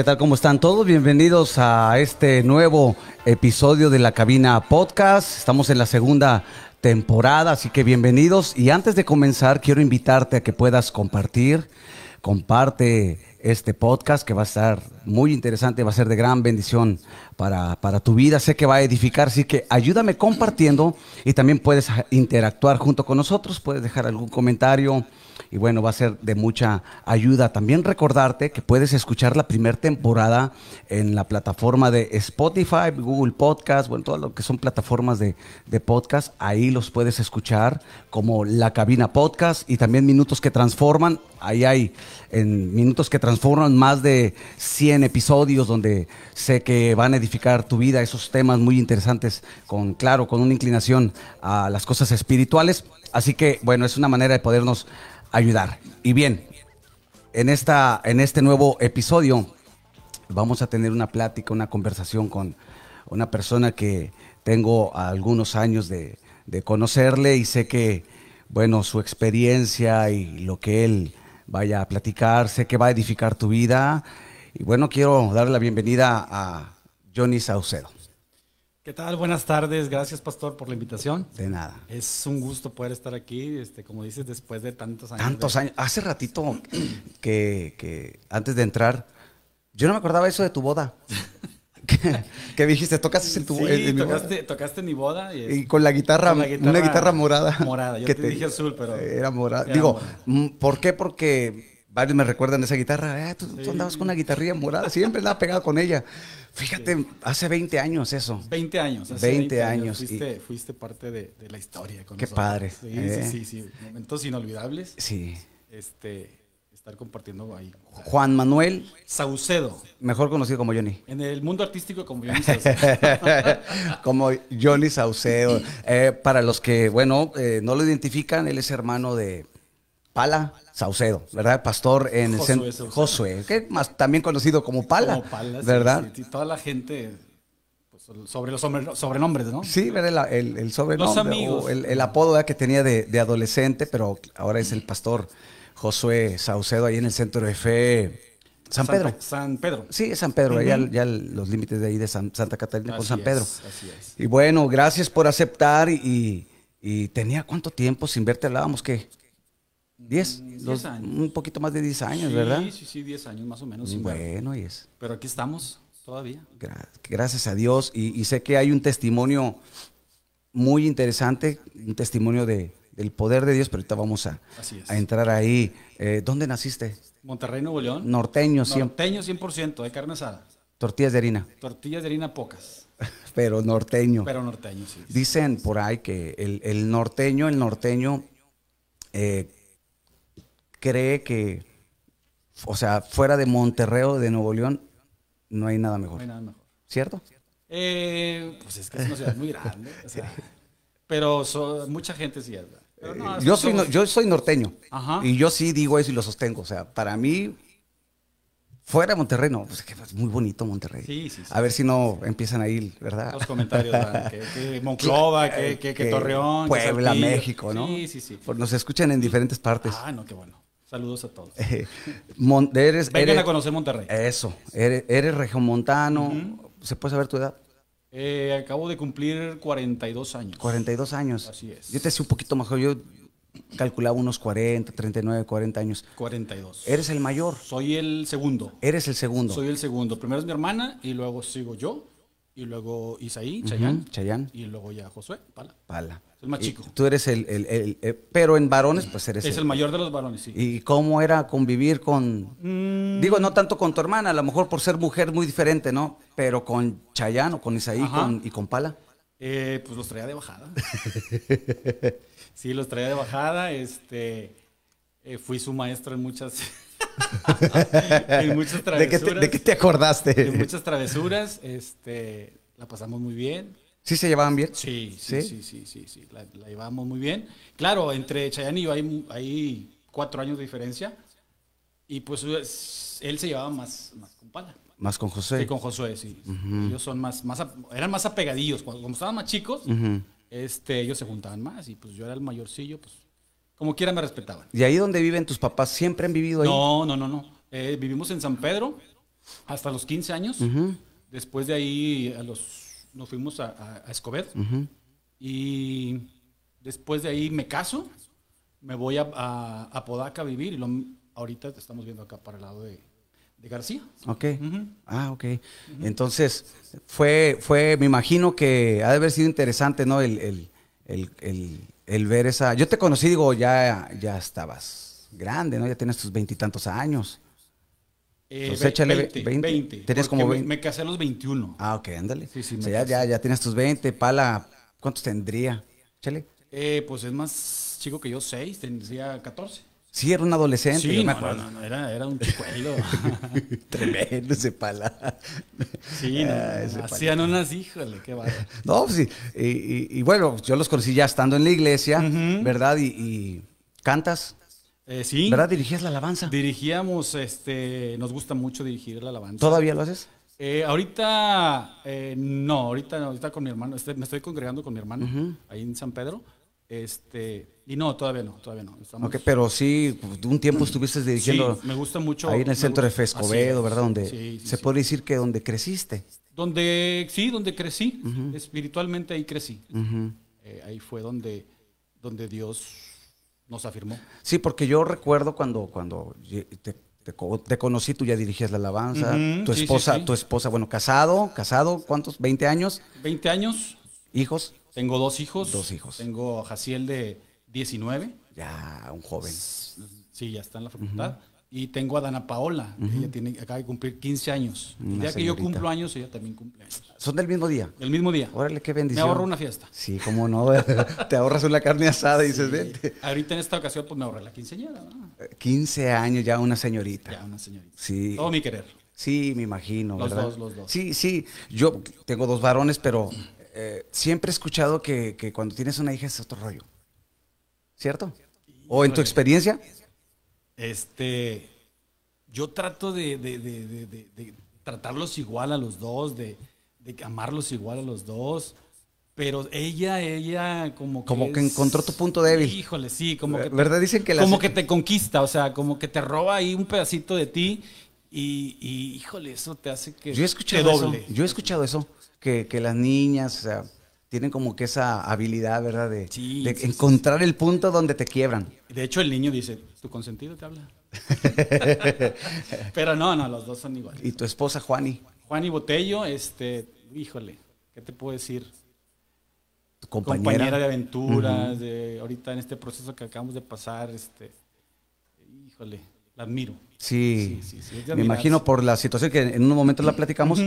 ¿Qué tal? ¿Cómo están todos? Bienvenidos a este nuevo episodio de la Cabina Podcast. Estamos en la segunda temporada, así que bienvenidos. Y antes de comenzar, quiero invitarte a que puedas compartir, comparte este podcast que va a estar muy interesante, va a ser de gran bendición para, para tu vida. Sé que va a edificar, así que ayúdame compartiendo y también puedes interactuar junto con nosotros, puedes dejar algún comentario y bueno, va a ser de mucha ayuda. También recordarte que puedes escuchar la primera temporada en la plataforma de Spotify, Google Podcast, bueno, todo lo que son plataformas de, de podcast, ahí los puedes escuchar como La Cabina Podcast y también Minutos que Transforman. Ahí hay en Minutos que Transforman más de 100 episodios donde sé que van a edificar tu vida, esos temas muy interesantes, con claro, con una inclinación a las cosas espirituales. Así que, bueno, es una manera de podernos ayudar. Y bien, en, esta, en este nuevo episodio vamos a tener una plática, una conversación con una persona que tengo algunos años de, de conocerle y sé que, bueno, su experiencia y lo que él vaya a platicar, sé que va a edificar tu vida. Y bueno, quiero darle la bienvenida a Johnny Saucedo. ¿Qué tal? Buenas tardes. Gracias, Pastor, por la invitación. De nada. Es un gusto poder estar aquí, este, como dices, después de tantos años. Tantos de- años. Hace ratito que, que antes de entrar, yo no me acordaba eso de tu boda. que, que dijiste, tocaste en tu Sí, en- en mi boda. tocaste, tocaste mi boda. Y, Y con la guitarra, Con la guitarra una guitarra morada. morada. Yo te dije azul, pero Era morada. era Digo, morada. mm, ¿por qué? Porque varios me recuerdan esa guitarra. "Ah, tú, tú andabas con una guitarrilla morada, siempre andaba pegado con ella. Fíjate, hace 20 años eso. 20 años. hace 20 años, Fuiste, fuiste parte de, de la historia. Con Qué nosotros. padre, Sí, eh. sí, sí, sí. Momentos inolvidables. Sí. Este, estar compartiendo ahí. Juan Manuel, Saucedo. mejor conocido como Johnny. En el mundo artístico, como yo Saucedo. como Johnny Saucedo. Eh, para los que, bueno, eh, no lo identifican, él es hermano de Pala Saucedo, ¿verdad? Pastor en el centro. Saucedo. Josué, que más también conocido como Pala, Como Pala, ¿verdad? sí, sí. toda la gente, pues, sobre los sobre- sobrenombres, ¿no? Sí, ¿verdad? El, el, el sobrenombre Los amigos. o el, el apodo ¿verdad? que tenía de, de adolescente, pero ahora es el pastor Josué Saucedo ahí en el centro de fe San Pedro. Pe- San Pedro. Sí, es San Pedro, ya, ya los límites de ahí de San- Santa Catarina con San Pedro. es, así es. Y bueno, gracias por aceptar y, y tenía cuánto tiempo sin verte, hablábamos que 10, Mm, diez Dos- años. un poquito más de 10 años, sí, ¿verdad? Sí, sí, 10 años más o menos. Bueno, y es. Pero aquí estamos todavía. gra- gracias a Dios y, y sé que hay un testimonio muy interesante, un testimonio de, del poder de Dios, pero ahorita vamos a, entrar ahí. Eh, ¿Dónde naciste? Monterrey, Nuevo León. Norteño, siempre. Norteño 100%, de carne asada. Tortillas de harina, Tortillas de harina pocas, pero norteño. pero norteño, sí. Dicen por ahí que el, el norteño, el norteño eh, cree que, o sea, fuera de Monterrey o de Nuevo León, no hay nada No mejor. hay nada mejor. ¿Cierto? Eh, pues es que es una ciudad muy grande. o sea, pero so- mucha gente sí es. no, yo, soy, no- yo soy norteño. Ajá. Y yo sí digo eso y lo sostengo. O sea, para mí, fuera de Monterrey, no, pues que es muy bonito Monterrey. Sí, sí, sí. A ver si no empiezan a ir, ¿verdad? Los comentarios, que, que Monclova, que, que, que Torreón, Puebla. México, ¿no? Sí, sí, sí. Pues nos escuchan en diferentes partes. Ah, no, qué bueno. Saludos a todos. Eh, Mon- eres, Vengan eres- a conocer Monterrey. Eso, eres, eres regiomontano. ¿Se puede saber tu edad? Eh, acabo de cumplir 42 años. 42 años. Así es. Yo te sé un poquito mejor. Yo calculaba unos 40, 39, 40 años. 42. Eres el mayor. Soy el segundo. Eres el segundo. Soy el segundo. Primero es mi hermana y luego sigo yo. Y luego Isaí, Ujú, Chayán. Chayán. Y luego ya Josué, Pala. Pala. El más Y chico. Tú eres el, el- el- eh, pero en varones, pues eres Es el mayor de los varones, sí. ¿Y cómo era convivir con, Mm, digo, no tanto con tu hermana, a lo mejor por ser mujer muy diferente, ¿no? Pero con Chayán o con Isaí con- y con Pala. eh, pues los traía de bajada. sí, los traía de bajada. Este, eh, fui su maestro en muchas, en muchas ¿De qué, te, travesuras. de qué te acordaste? En muchas travesuras. Este, la pasamos muy bien. ¿Sí se llevaban bien? Sí, sí, ¿Sí? sí, sí, La, la llevábamos muy bien. Claro, entre Chayanne y yo hay, hay cuatro años de diferencia. Y pues es- él se llevaba más, más con Pala. Más con José. Sí, con Josué, sí. Ellos son más, más, eran más apegadillos. Cuando, como estaban más chicos, este, ellos se juntaban más. Y pues yo era el mayorcillo, pues como quiera me respetaban. ¿Y ahí donde viven tus papás? ¿Siempre han vivido ahí? No, no, no, no. Eh, vivimos en San Pedro. hasta los 15 años. Después de ahí a los, nos fuimos a, a, a Escobedo. Y después de ahí me caso, me voy a, a, Podaca a vivir y lo, ahorita estamos viendo acá para el lado de, de García. Ok. Ah, ok. Entonces, fue, fue, me imagino que ha de haber sido interesante, ¿no? El, el, el, el, el ver esa. Yo te conocí, digo, ya, ya estabas grande, ¿no? Ya tienes tus veintitantos años. Eh, ve- échale 20, 20. 20, Tenías porque como me- 20. Me, casé a los 21. Ah, ok, ándale. Sí, sí, O me sea, ya, ya, ya tienes tus 20, pala. ¿Cuántos tendría? Échale. Eh, pues es más chico que yo, 6, tendría 14. Sí, era un adolescente. Sí, yo me no, acuerdo. no, no, era, era un chicuelo. Tremendo ese pala. sí, no, Ah, ese hacían unas, híjole, qué bárbaro. No, pues sí. Y, y- y bueno, yo los conocí ya estando en la iglesia, ¿verdad? Y, y cantas, Eh, sí, ¿verdad? Dirigías la alabanza. dirigíamos, este, nos gusta mucho dirigir la alabanza. ¿Todavía lo haces? Eh, ahorita, eh, no, ahorita, ahorita con mi hermano, este, me estoy congregando con mi hermano ahí en San Pedro. Este, y no, todavía no, todavía no. Estamos, Ok, pero sí, pues, un tiempo estuviste dirigiendo Sí, me gusta mucho. ahí en el centro de es. ¿verdad? Donde Sí, sí, se puede decir que donde creciste. Donde, sí, donde crecí, espiritualmente ahí crecí. Eh, ahí fue donde, donde Dios nos afirmó. Sí, porque yo recuerdo cuando, cuando te, te co- te conocí, tú ya dirigías la alabanza. Tu sí, sí, esposa, sí. tu esposa, bueno, casado, casado, ¿cuántos? ¿20 años? 20 años, ¿Hijos? tengo dos hijos. Dos hijos. Tengo a Jaciel de 19, Ya, un joven. sí, ya está en la facultad. Y tengo a Dana Paola, ella tiene, acaba de cumplir 15 años. El Una que yo cumplo años, ella también cumple años. Son del mismo día. El mismo día. Órale, qué Me bendición. ahorro una fiesta. Sí, cómo no. te ahorras una carne asada y dices, vente. Ahorita en esta ocasión, pues me ahorré la quinceañera, ¿no? 15 años ya una señorita. Ya, una señorita. Sí. Todo mi querer. Sí, me imagino, Los ¿verdad? dos, los dos. Sí, sí. Yo tengo dos varones, pero eh, siempre he escuchado que, que cuando tienes una hija es otro rollo. ¿Cierto? ¿O en tu experiencia? Este, yo trato de, de- de- de- tratarlos igual a los dos, de, de amarlos igual a los dos. Pero ella, ella como que. Como que encontró tu punto débil. Híjole, sí, como que. ¿Verdad? Dicen que las- Como que te conquista, o sea, como que te roba ahí un pedacito de ti. Y, y, híjole, eso te hace que. Yo he te escuchado eso. Yo he escuchado eso. Que, que las niñas, o sea, tienen como que esa habilidad, ¿verdad? De, Sí, de sí, sí, encontrar el punto donde te quiebran. De hecho, el niño dice: Tu consentido te habla. Pero no, no, los dos son iguales. Y tu esposa, Juani, Juan y Botello, este, híjole, ¿qué te puedo decir? tu Compañera, compañera. de aventuras, de ahorita en este proceso que acabamos de pasar, este, híjole, la admiro. Sí, Sí, me imagino por la situación que en un momento la platicamos,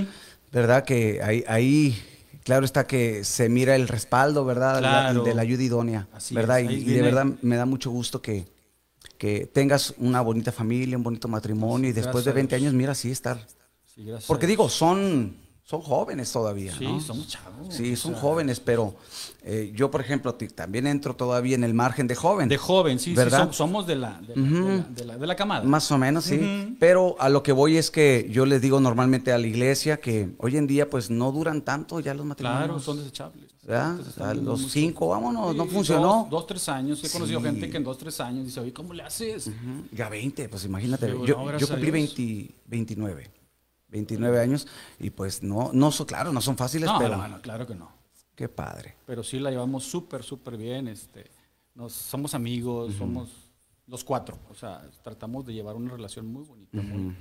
¿verdad? Que ahí, ahí, claro está que se mira el respaldo, ¿verdad? Claro. De la ayuda idónea, Así ¿verdad? es, Y, de verdad me da mucho gusto que, que tengas una bonita familia, un bonito matrimonio y Sí, después de a 20 Dios. años, mira, así estar. Sí, gracias Porque digo, son, son jóvenes todavía, Sí, ¿no? somos chavos. Sí, o son sea, jóvenes, pero eh, yo, por ejemplo, también entro todavía en el margen de joven. De joven, sí, sí, ¿Verdad? som- somos de la, de la, de la- de la- de la camada. Más o menos, sí. Pero a lo que voy es que yo les digo normalmente a la iglesia que hoy en día pues no duran tanto ya los matrimonios. claro, son desechables. ¿verdad? A los mucho- cinco, vámonos, Sí, no funcionó. Dos, dos, tres años. He conocido Sí. gente que en dos, tres años dice, oye, ¿cómo le haces? Ujú, Ya 20, pues imagínate. Yo, no, cumplí Dios. 20 29. 29 años y pues no, no son, claro, no son fáciles, No, pero no, no, claro que no. qué padre. Pero sí la llevamos súper, súper bien. Este, nos, somos amigos, somos los cuatro. O sea, tratamos de llevar una relación muy bonita, muy,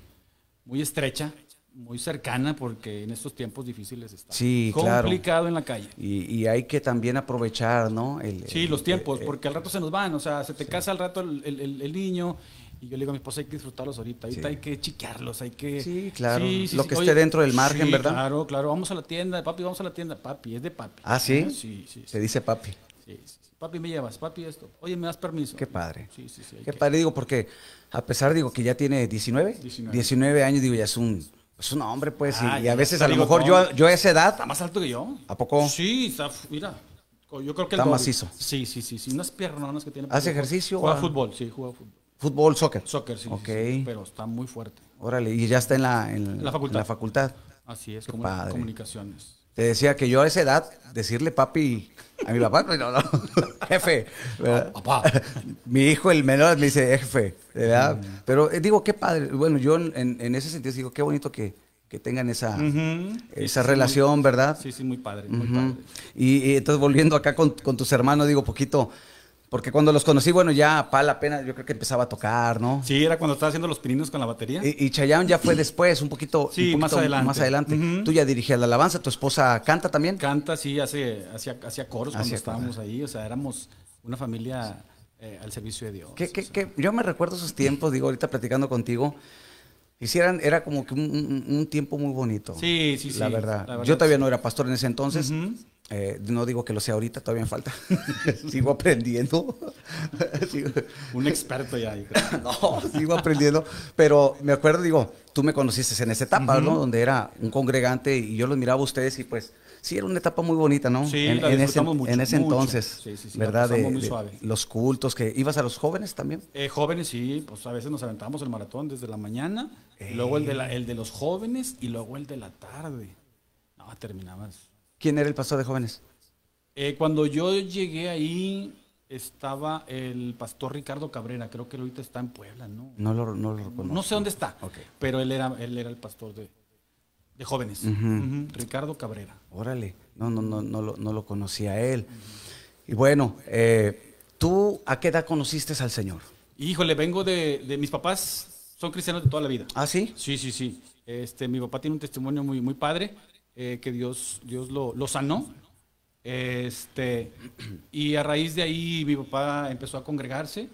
muy estrecha, muy cercana, porque en estos tiempos difíciles está Sí, claro. complicado en la calle. Y, y hay que también aprovechar, ¿no? El- Sí, el- los tiempos, porque al rato se nos van, o sea, se te casa al rato el niño y yo le digo a mi esposa hay que disfrutarlos ahorita, ahorita Sí. hay que chiquearlos, hay que... Sí, claro, lo que esté dentro del margen, ¿verdad? Claro, claro, vamos a la tienda, papi, vamos a la tienda, papi, es de papi. Ah, ¿sí? Sí, sí, sí, Se dice papi. sí. Papi, me llevas, papi, esto. Oye, ¿me das permiso? Qué padre. Sí, sí, sí. Qué que- padre, digo, porque a pesar, digo, que ya tiene 19, 19. 19 años, digo, ya es un, es un hombre, pues, y- Ah, y, a veces a lo mejor yo, yo a esa edad, Está más alto que yo. ¿A poco? Sí, está, mira. Yo creo que el Está doble. macizo. Sí, sí, sí, sí. Unas piernas que tiene. ¿Hace ejercicio? Juega fútbol, sí, juega fútbol. Fútbol, soccer. Soccer, sí, sí, Ok. sí, pero está muy fuerte. Órale, y ya está en la, en La facultad. la facultad. Así es, como padre. comunicaciones. Te decía que yo a esa edad, decirle papi a mi papá, no, no, jefe. ¿verdad? Papá. Mi hijo, el menor, me dice jefe, ¿verdad? Mm. Pero eh, digo, qué padre. Bueno, yo en, en ese sentido digo, qué bonito que, que tengan esa, esa Sí, relación, muy- ¿verdad? Sí, sí, muy padre, muy padre. Y, y entonces volviendo acá con, con tus hermanos, digo poquito, porque cuando los conocí, bueno, ya Pala apenas yo creo que empezaba a tocar, ¿no? Sí, era cuando estaba haciendo los pininos con la batería. Y, y Chayanne ya fue después, un poquito, Sí, un más poquito adelante. Más adelante. Tú ya dirigías la alabanza, tu esposa canta también. Canta, sí, hace, hacía, hacía coros cuando estábamos ahí. O sea, éramos una familia eh, al servicio de Dios. ¿Qué, qué- qué? Yo me recuerdo esos tiempos, digo, ahorita platicando contigo. Hicieran, era como que un, un- un tiempo muy bonito. Sí, sí, sí. La verdad. la verdad, Yo todavía sí. no era pastor en ese entonces. Ujú. Eh, no digo que lo sea ahorita, todavía me falta. sigo aprendiendo. Sigo- Un experto ya, no, sigo aprendiendo. Pero me acuerdo, digo, tú me conociste en esa etapa, ¿no? Donde era un congregante y yo los miraba a ustedes y pues sí, era una etapa muy bonita, ¿no? Sí, en, la en ese, mucho, en ese mucho. entonces, Sí, sí, sí, la ¿verdad? De, muy de suave. los cultos que ibas a los jóvenes también. Eh, jóvenes, sí, pues a veces nos aventábamos el maratón desde la mañana, y luego el de, la- el de los jóvenes y luego el de la tarde. No, terminabas. ¿Quién era el pastor de jóvenes? Eh, cuando yo llegué ahí, estaba el pastor Ricardo Cabrera, creo que ahorita está en Puebla, ¿no? No lo, no lo reconozco. No sé dónde está, Ok. pero él era, él era el pastor de, de jóvenes. Ricardo Cabrera. Órale, no, no, no, no, lo, no lo conocía él. Y bueno, eh, ¿tú a qué edad conociste al Señor? Híjole, vengo de, de mis papás, son cristianos de toda la vida. ¿Ah, sí? Sí, sí, sí. Este, mi papá tiene un testimonio muy, muy padre, eh, que Dios, Dios lo, lo sanó. Este, y a raíz de ahí mi papá empezó a congregarse.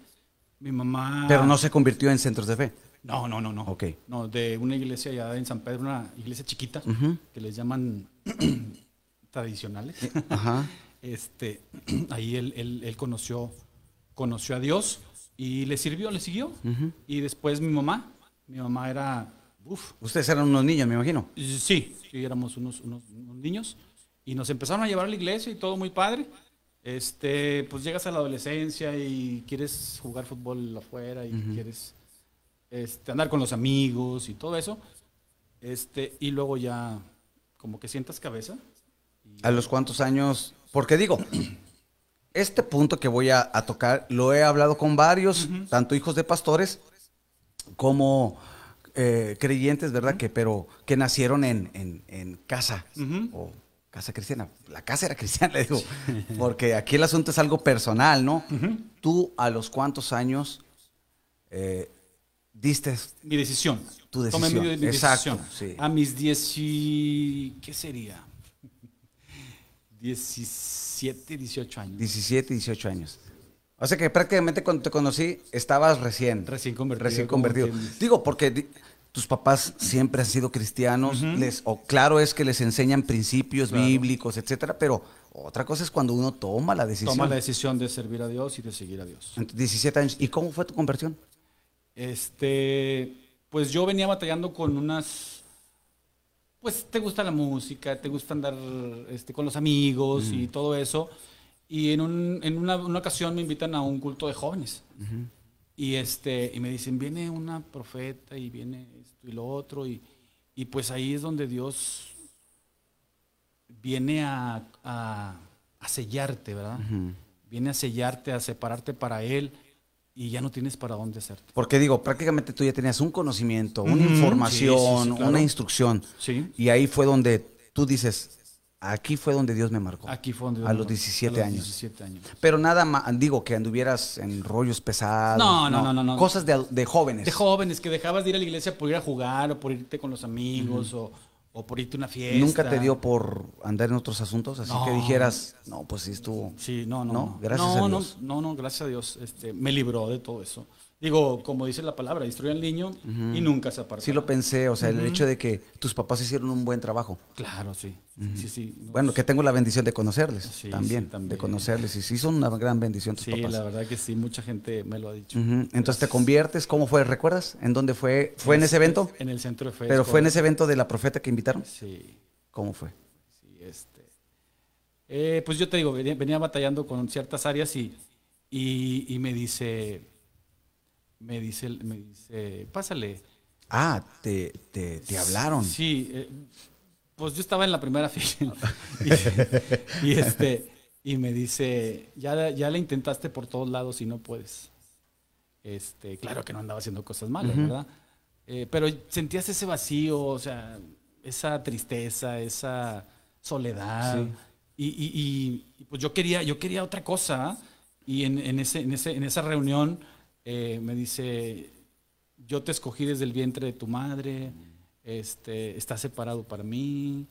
Mi mamá. Pero no se convirtió en centros de fe. No, no, no, no. Ok. No, de una iglesia allá en San Pedro, una iglesia chiquita, que les llaman tradicionales. Ajá. Este, ahí él, él- él conoció, conoció a Dios y le sirvió, le siguió. Y después mi mamá, mi mamá era, uff, Ustedes eran unos niños, me imagino. sí, sí, éramos unos, unos, unos niños y nos empezaron a llevar a la iglesia y todo muy padre. Este, pues llegas a la adolescencia y quieres jugar fútbol afuera y quieres este, andar con los amigos y todo eso. Este, y luego ya como que sientas cabeza. ¿A los cuántos años? Porque digo, este punto que voy a, a tocar lo he hablado con varios, tanto hijos de pastores como eh, creyentes, ¿verdad? Que pero que nacieron en, en- en casa o casa cristiana. La casa era cristiana, le digo, porque aquí el asunto es algo personal, ¿no? Tú a los cuántos años eh, diste Mi decisión. Tu Tomé decisión, mi, mi exacto, decisión. sí. A mis 10 y... ¿Qué sería? 17, 18 años. 17, 18 años. O sea que prácticamente cuando te conocí estabas recién. Recién convertido, Recién convertido. Digo, porque tus papás siempre han sido cristianos, les, o claro es que les enseñan principios Claro. bíblicos, etcétera, pero otra cosa es cuando uno toma la decisión. Toma la decisión de servir a Dios y de seguir a Dios. Entonces, 17 años. ¿Y cómo fue tu conversión? Este, pues yo venía batallando con unas, pues te gusta la música, te gusta andar este, con los amigos y todo eso. Y en, un- en una, una ocasión me invitan a un culto de jóvenes. Y, este, y me dicen, viene una profeta y viene esto y lo otro. Y, y pues ahí es donde Dios viene a, a- a sellarte, ¿verdad? Viene a sellarte, a separarte para Él y ya no tienes para dónde hacerte. Porque digo, prácticamente tú ya tenías un conocimiento, una información, Sí, sí, sí, claro. una instrucción. Y ahí fue donde tú dices, aquí fue donde Dios me marcó. Aquí fue donde A yo- los 17 a los años. 17 años. Pero nada más, digo, que anduvieras en rollos pesados. No, no, no, no, no. Cosas de, de jóvenes. De jóvenes que dejabas de ir a la iglesia por ir a jugar o por irte con los amigos o, o por irte a una fiesta. ¿Nunca te dio por andar en otros asuntos? Así que No. dijeras, no, pues sí estuvo. Sí, no, no. No, No, gracias no, a no, Dios. No, no, gracias a Dios. Este, me libró de todo eso. Digo, como dice la palabra, destruye al niño y nunca se aparta. Sí lo pensé, o sea, el hecho de que tus papás hicieron un buen trabajo. Claro, sí. Sí, sí. No, Bueno, que tengo la bendición de conocerles Sí, también, sí, también. de conocerles. Y sí son una gran bendición tus Sí, papás. la verdad que sí, mucha gente me lo ha dicho. Entonces te conviertes, ¿cómo fue? ¿Recuerdas? ¿En dónde fue? ¿Fue en ese evento? En el centro de fe. Pero fue en ese evento de la profeta que invitaron. Sí. ¿Cómo fue? Sí, este. Eh, pues yo te digo, venía, venía batallando con ciertas áreas y, y, y me dice, me dice, me dice, pásale. Ah, te, te, te hablaron. Sí, eh, pues yo estaba en la primera fila y, y este, y me dice, ya, ya le intentaste por todos lados y no puedes. Este, claro que no andaba haciendo cosas malas, ¿verdad? Eh, pero sentías ese vacío, o sea, esa tristeza, esa soledad. Sí. Y, y- y- y, pues yo quería, yo quería otra cosa. Y en, en ese, en, ese, en esa reunión eh, me dice, yo te escogí desde el vientre de tu madre, este, estás separado para mí.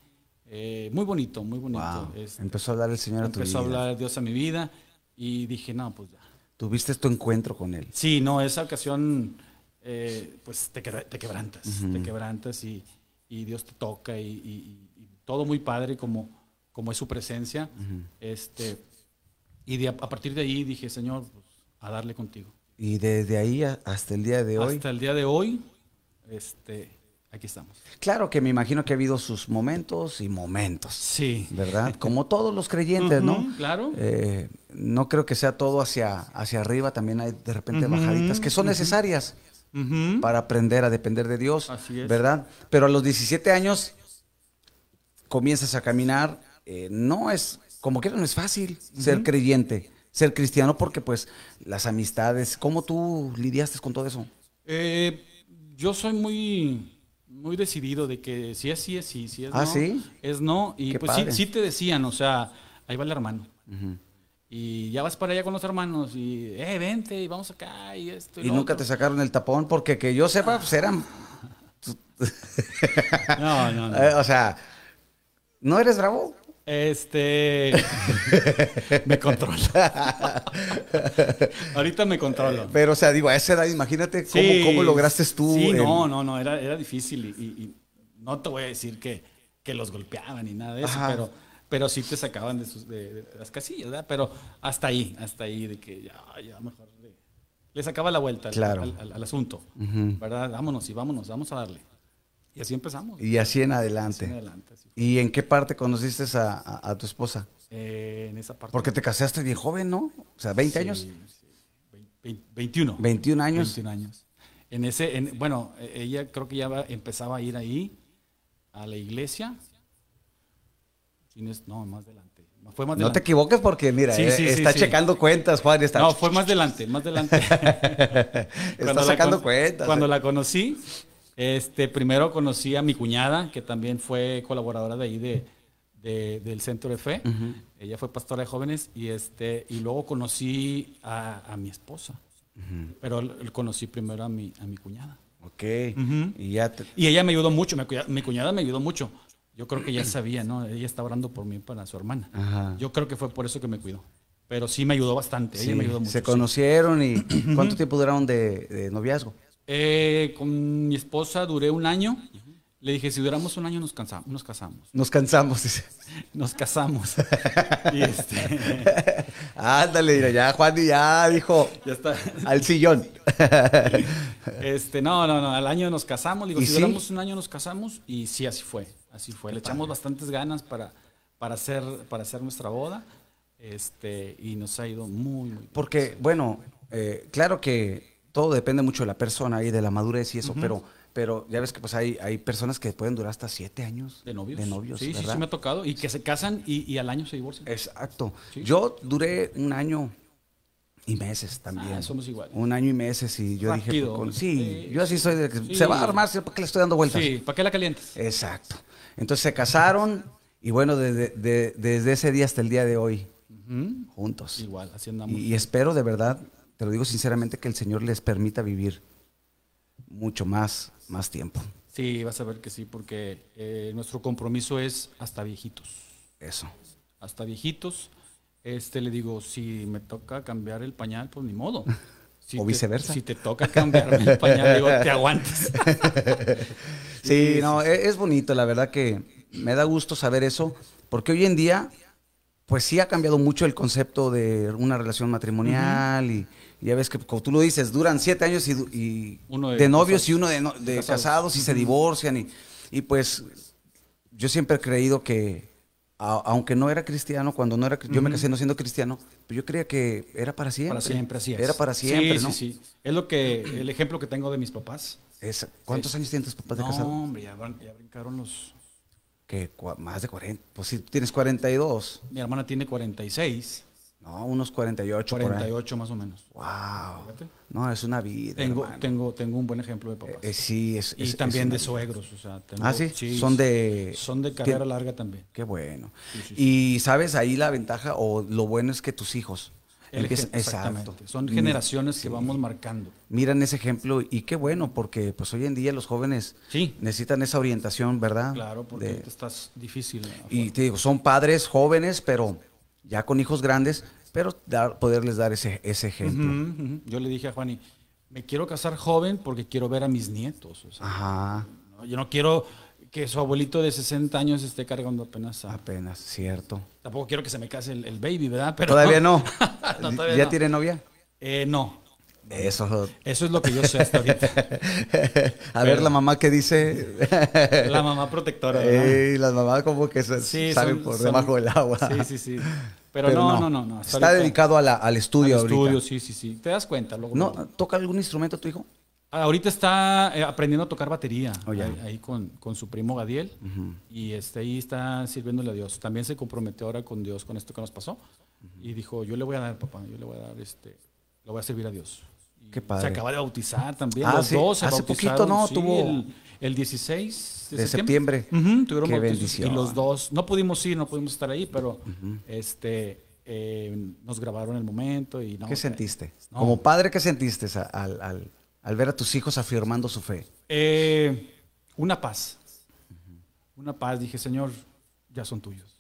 Eh, muy bonito, muy bonito. Wow. Este, Empezó a hablar el Señor a tu empezó a vida. hablar Dios a mi vida y dije, no, pues ya. Tuviste tu encuentro con Él. Sí, no, esa ocasión, eh, pues te, te quebrantas, te quebrantas y, y Dios te toca y, y- y todo muy padre como, como es su presencia. este, y de- a partir de ahí dije, Señor, pues, a darle contigo. Y desde ahí hasta el día de hoy. Hasta el día de hoy, este, aquí estamos. Claro que me imagino que ha habido sus momentos y momentos, Sí. ¿verdad? Como todos los creyentes, ¿no? Claro. Eh, no creo que sea todo hacia, hacia arriba, también hay de repente bajaditas que son necesarias para aprender a depender de Dios, Así es. ¿verdad? Pero a los 17 años comienzas a caminar, eh, no es, como que no es fácil ser creyente, ser cristiano, porque pues las amistades, ¿cómo tú lidiaste con todo eso? Eh, yo soy muy, muy decidido de que si es sí, es sí, si es Ah, no, ¿sí? es no. Y Qué pues sí, sí te decían, o sea, ahí va el hermano. Y ya vas para allá con los hermanos y, eh, vente, y vamos acá y esto. Y, nunca otro. te sacaron el tapón, porque que yo sepa, pues eran, No, no, no. o sea, ¿no eres bravo? Este. me controlo. Ahorita me controlo. Pero, o sea, digo, a esa edad, imagínate cómo, Sí, cómo lograste tú. Sí, el- no, no, no, era, era difícil y, y- y no te voy a decir que, que los golpeaban ni nada de eso, Ajá. pero, pero sí te sacaban de, sus, de, de las casillas, ¿verdad? Pero hasta ahí, hasta ahí, de que ya, ya mejor le, le sacaba la vuelta al, Claro. al- al- al asunto. ¿verdad? Vámonos y vámonos, vamos a darle. Y así empezamos. Y así en Así adelante. en adelante, así fue. ¿Y en qué parte conociste a, a- a tu esposa? Eh, en esa parte. Porque te casaste bien joven, ¿no? O sea, 20 Sí, años. sí, vein- vein- 21. 21 años. 21 años. En ese, en- bueno, e- ella creo que ya va- empezaba a ir ahí a la iglesia. Si no, más adelante. Fue más No te equivoques porque, mira, Sí, eh, sí, está sí. checando cuentas, Juan. Está, No, fue más adelante, más adelante. Está sacando cuentas. Cuando eh. la conocí, este, primero conocí a mi cuñada, que también fue colaboradora de ahí de, de- del Centro de Fe. Ella fue pastora de jóvenes y este, y luego conocí a, a mi esposa. Pero conocí primero a mi, a mi cuñada. Ok. Y ya te- Y ella me ayudó mucho, mi cuñada, mi cuñada me ayudó mucho. Yo creo que ya sabía, ¿no? Ella estaba orando por mí para su hermana. Ajá. Yo creo que fue por eso que me cuidó. Pero sí me ayudó bastante. Ella sí, me ayudó mucho. se conocieron y ¿cuánto tiempo duraron de, de noviazgo? Eh, con mi esposa duré un año. Le dije, si duramos un año nos, cansa- nos casamos. Nos cansamos. dice. Nos casamos. y este, Ándale, ya Juan ya dijo ya está. al sillón. Este, no, no, no, al año nos casamos. Digo, ¿Y si sí? duramos un año nos casamos. Y sí, así fue. Así fue. Le echamos bastantes ganas para, para, hacer, para hacer nuestra boda. Este, y nos ha ido muy, muy bien. Porque, bueno, eh, claro que todo depende mucho de la persona y de la madurez y eso, pero, pero ya ves que pues hay, hay personas que pueden durar hasta siete años De novios. De novios, sí, sí, ¿verdad? sí, me ha tocado. Y que se casan y, y al año se divorcian. Exacto. Sí. Yo duré un año y meses también. Ah, somos iguales. Un año y meses y yo dije, pues, con- sí, yo así soy de que Sí. se va a armar, ¿para qué le estoy dando vueltas? Sí, ¿para qué la calientes? Exacto. Entonces se casaron y bueno, desde, de- desde ese día hasta el día de hoy, juntos. Igual, así andamos. Y, y espero de verdad, te lo digo sinceramente, que el Señor les permita vivir mucho más, más tiempo. Sí, vas a ver que sí, porque eh, nuestro compromiso es hasta viejitos. Eso. Hasta viejitos. Este le digo, si me toca cambiar el pañal, pues ni modo. Si O te- viceversa. Si te toca cambiarme el pañal, digo, te aguantas. Sí, Sí, no, e- es, bonito, la verdad que me da gusto saber eso, porque hoy en día, pues sí ha cambiado mucho el concepto de una relación matrimonial y, y ya ves que, como tú lo dices, duran siete años y, du- y Uno de de, novios casados. y uno de, no- de casados. casados. y se divorcian y, y pues yo siempre he creído que, a- aunque no era cristiano, cuando no era, yo me casé no siendo cristiano, pero yo creía que era para siempre. Para siempre, así es. Era para siempre, sí, ¿no? Sí, sí, Es lo que, el ejemplo que tengo de mis papás. Es- ¿Cuántos años tienen tus papás de no, casado? hombre, ya, brin- ya brincaron los... Que más de 40. Pues si tienes 42. Mi hermana tiene 46. No, unos 48 por ahí. 48 más o menos. Wow. Fíjate. No, es una vida. Tengo, hermano. tengo, tengo un buen ejemplo de papás. Eh, sí, es, y es- también es de suegros. O sea, tengo- Ah, sí, son de. Son de carrera larga también. Qué bueno. Sí, sí, Y sabes, ahí la ventaja o lo bueno es que tus hijos empiezan- exactamente. Son Mi- generaciones que vamos marcando. Miran ese ejemplo y qué bueno, porque pues hoy en día los jóvenes Sí. necesitan esa orientación, ¿verdad? Claro, porque De- estás difícil. y te digo, son padres jóvenes, pero ya con hijos grandes, pero dar, poderles dar ese, ese ejemplo. Yo le dije a Juani, me quiero casar joven porque quiero ver a mis nietos. o sea, Ajá, ¿no? Yo no quiero que su abuelito de 60 años esté cargando apenas a... apenas, cierto. Tampoco quiero que se me case el, el baby, ¿verdad? Pero Todavía no. No, todavía ¿Ya no. tiene novia? Eh, no. Eso. Eso es lo que yo sé hasta ahorita. A ver la mamá que dice. La mamá protectora, ¿verdad? Ey, las mamás como que se Sí, saben son- por debajo del agua. Sí, sí, sí. Pero, no, no, no, no. Está ahorita- dedicado a la- al estudio al ahorita. estudio, sí, sí, sí. Te das cuenta. Luego, ¿No, luego. ¿Toca algún instrumento tu hijo? Ahorita está eh, aprendiendo a tocar batería. Oh, ahí, ahí con, con su primo Gadiel. Y este, ahí está sirviéndole a Dios. También se comprometió ahora con Dios con esto que nos pasó. Y dijo, yo le voy a dar, papá, yo le voy a dar, este, le voy a servir a Dios. Y Qué padre. Se acaba de bautizar también. Ah, Los sí, dos se hace poquito, ¿no? sí, Tuvo- El, el 16 de, De septiembre. Tuvieron Qué bendición. Y los dos, no pudimos ir, no pudimos estar ahí, pero este, eh, nos grabaron el momento. y no, ¿Qué sentiste? no. Como padre, ¿qué sentiste al- al ver a tus hijos afirmando su fe? Eh, una paz. Una paz. Dije, Señor, ya son tuyos.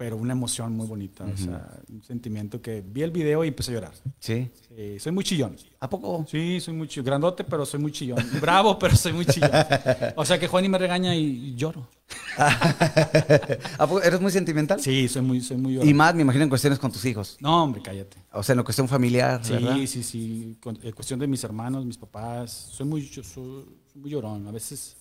Pero una emoción muy bonita. O sea, un sentimiento que vi el video y empecé a llorar. ¿Sí? Sí, soy muy chillón. ¿A poco? Sí, soy muy chillón. Grandote, pero soy muy chillón. Bravo, pero soy muy chillón. O sea que Juani me regaña y lloro. ¿A poco ¿Eres muy sentimental? Sí, soy muy, soy muy llorón. Y más, me imagino, en cuestiones con tus hijos. No, hombre, cállate. O sea, en la cuestión familiar, ¿verdad? Sí, sí, sí. Con, en cuestión de mis hermanos, mis papás. Soy muy, soy muy llorón. A veces,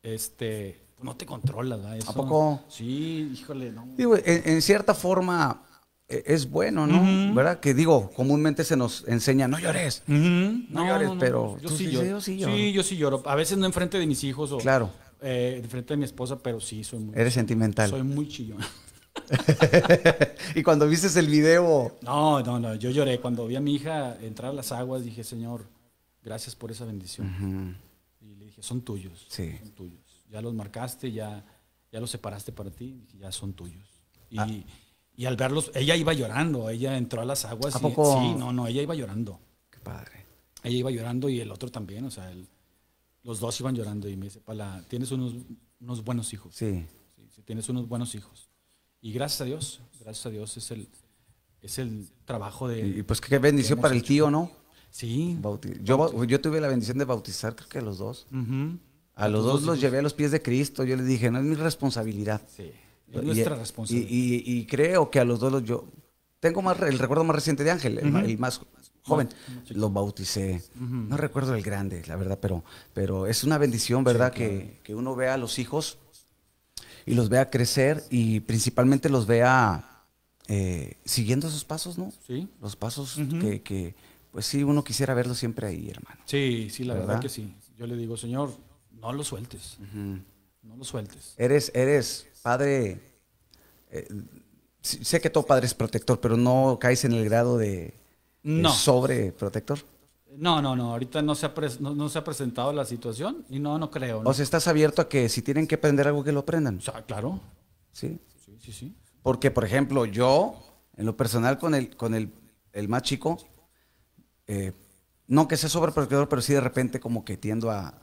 este, no te controlas, ¿verdad? Eso- poco? Sí, híjole, no. Digo, en, en cierta forma eh, es bueno, ¿no? ¿Verdad? Que digo, comúnmente se nos enseña, no llores. No, llores, pero yo tú sí sí, lloro. yo sí lloro. Sí, yo sí lloro. A veces no enfrente de mis hijos o Claro. eh, enfrente de mi esposa, pero sí soy muy Eres sentimental. soy muy chillón. y cuando viste el video, No, no, no, yo lloré cuando vi a mi hija entrar a las aguas, dije, "Señor, gracias por esa bendición." Y le dije, "Son tuyos." Sí. Son tuyos. Ya los marcaste, ya ya los separaste para ti, ya son tuyos. Y, Ah. y al verlos, ella iba llorando, ella entró a las aguas ¿A y- poco? sí, no, no, ella iba llorando. qué padre. Ella iba llorando y el otro también, o sea, el- los dos iban llorando y me dice, Pala, tienes unos, unos buenos hijos. Sí. Sí, sí, tienes unos buenos hijos. Y gracias a Dios, gracias a Dios es el, es el trabajo de... Y, pues qué bendición para el tío, ¿no? sí. Bauti- Yo, yo tuve la bendición de bautizar, creo que los dos. A los dos dos los llevé a los pies de Cristo. Yo les dije, no es mi responsabilidad. Sí, es nuestra y- responsabilidad. Y, y- y creo que a los dos los yo tengo más el recuerdo más reciente de Ángel, el, más joven. Lo bauticé. No recuerdo el grande, la verdad, pero, pero es una bendición, ¿verdad? que, que uno vea a los hijos y los vea crecer y principalmente los vea eh, siguiendo esos pasos, ¿no? Sí. Los pasos que, que, pues sí, uno quisiera verlos siempre ahí, hermano. Sí, sí, la verdad ¿Verdad? que sí. Yo le digo, Señor, no lo sueltes. No lo sueltes. Eres, eres padre. eh, sé que todo padre es protector, pero no caes en el grado de, de No. sobreprotector. No, no, no. Ahorita no se ha, no, no se ha presentado la situación y no, no creo. ¿no? O sea, estás abierto a que si tienen que aprender algo que lo aprendan. O sea, claro. ¿sí? Sí, sí, sí. Porque, por ejemplo, yo, en lo personal, con el, con el, el más chico, eh, no que sea sobreprotector, pero sí de repente como que tiendo a...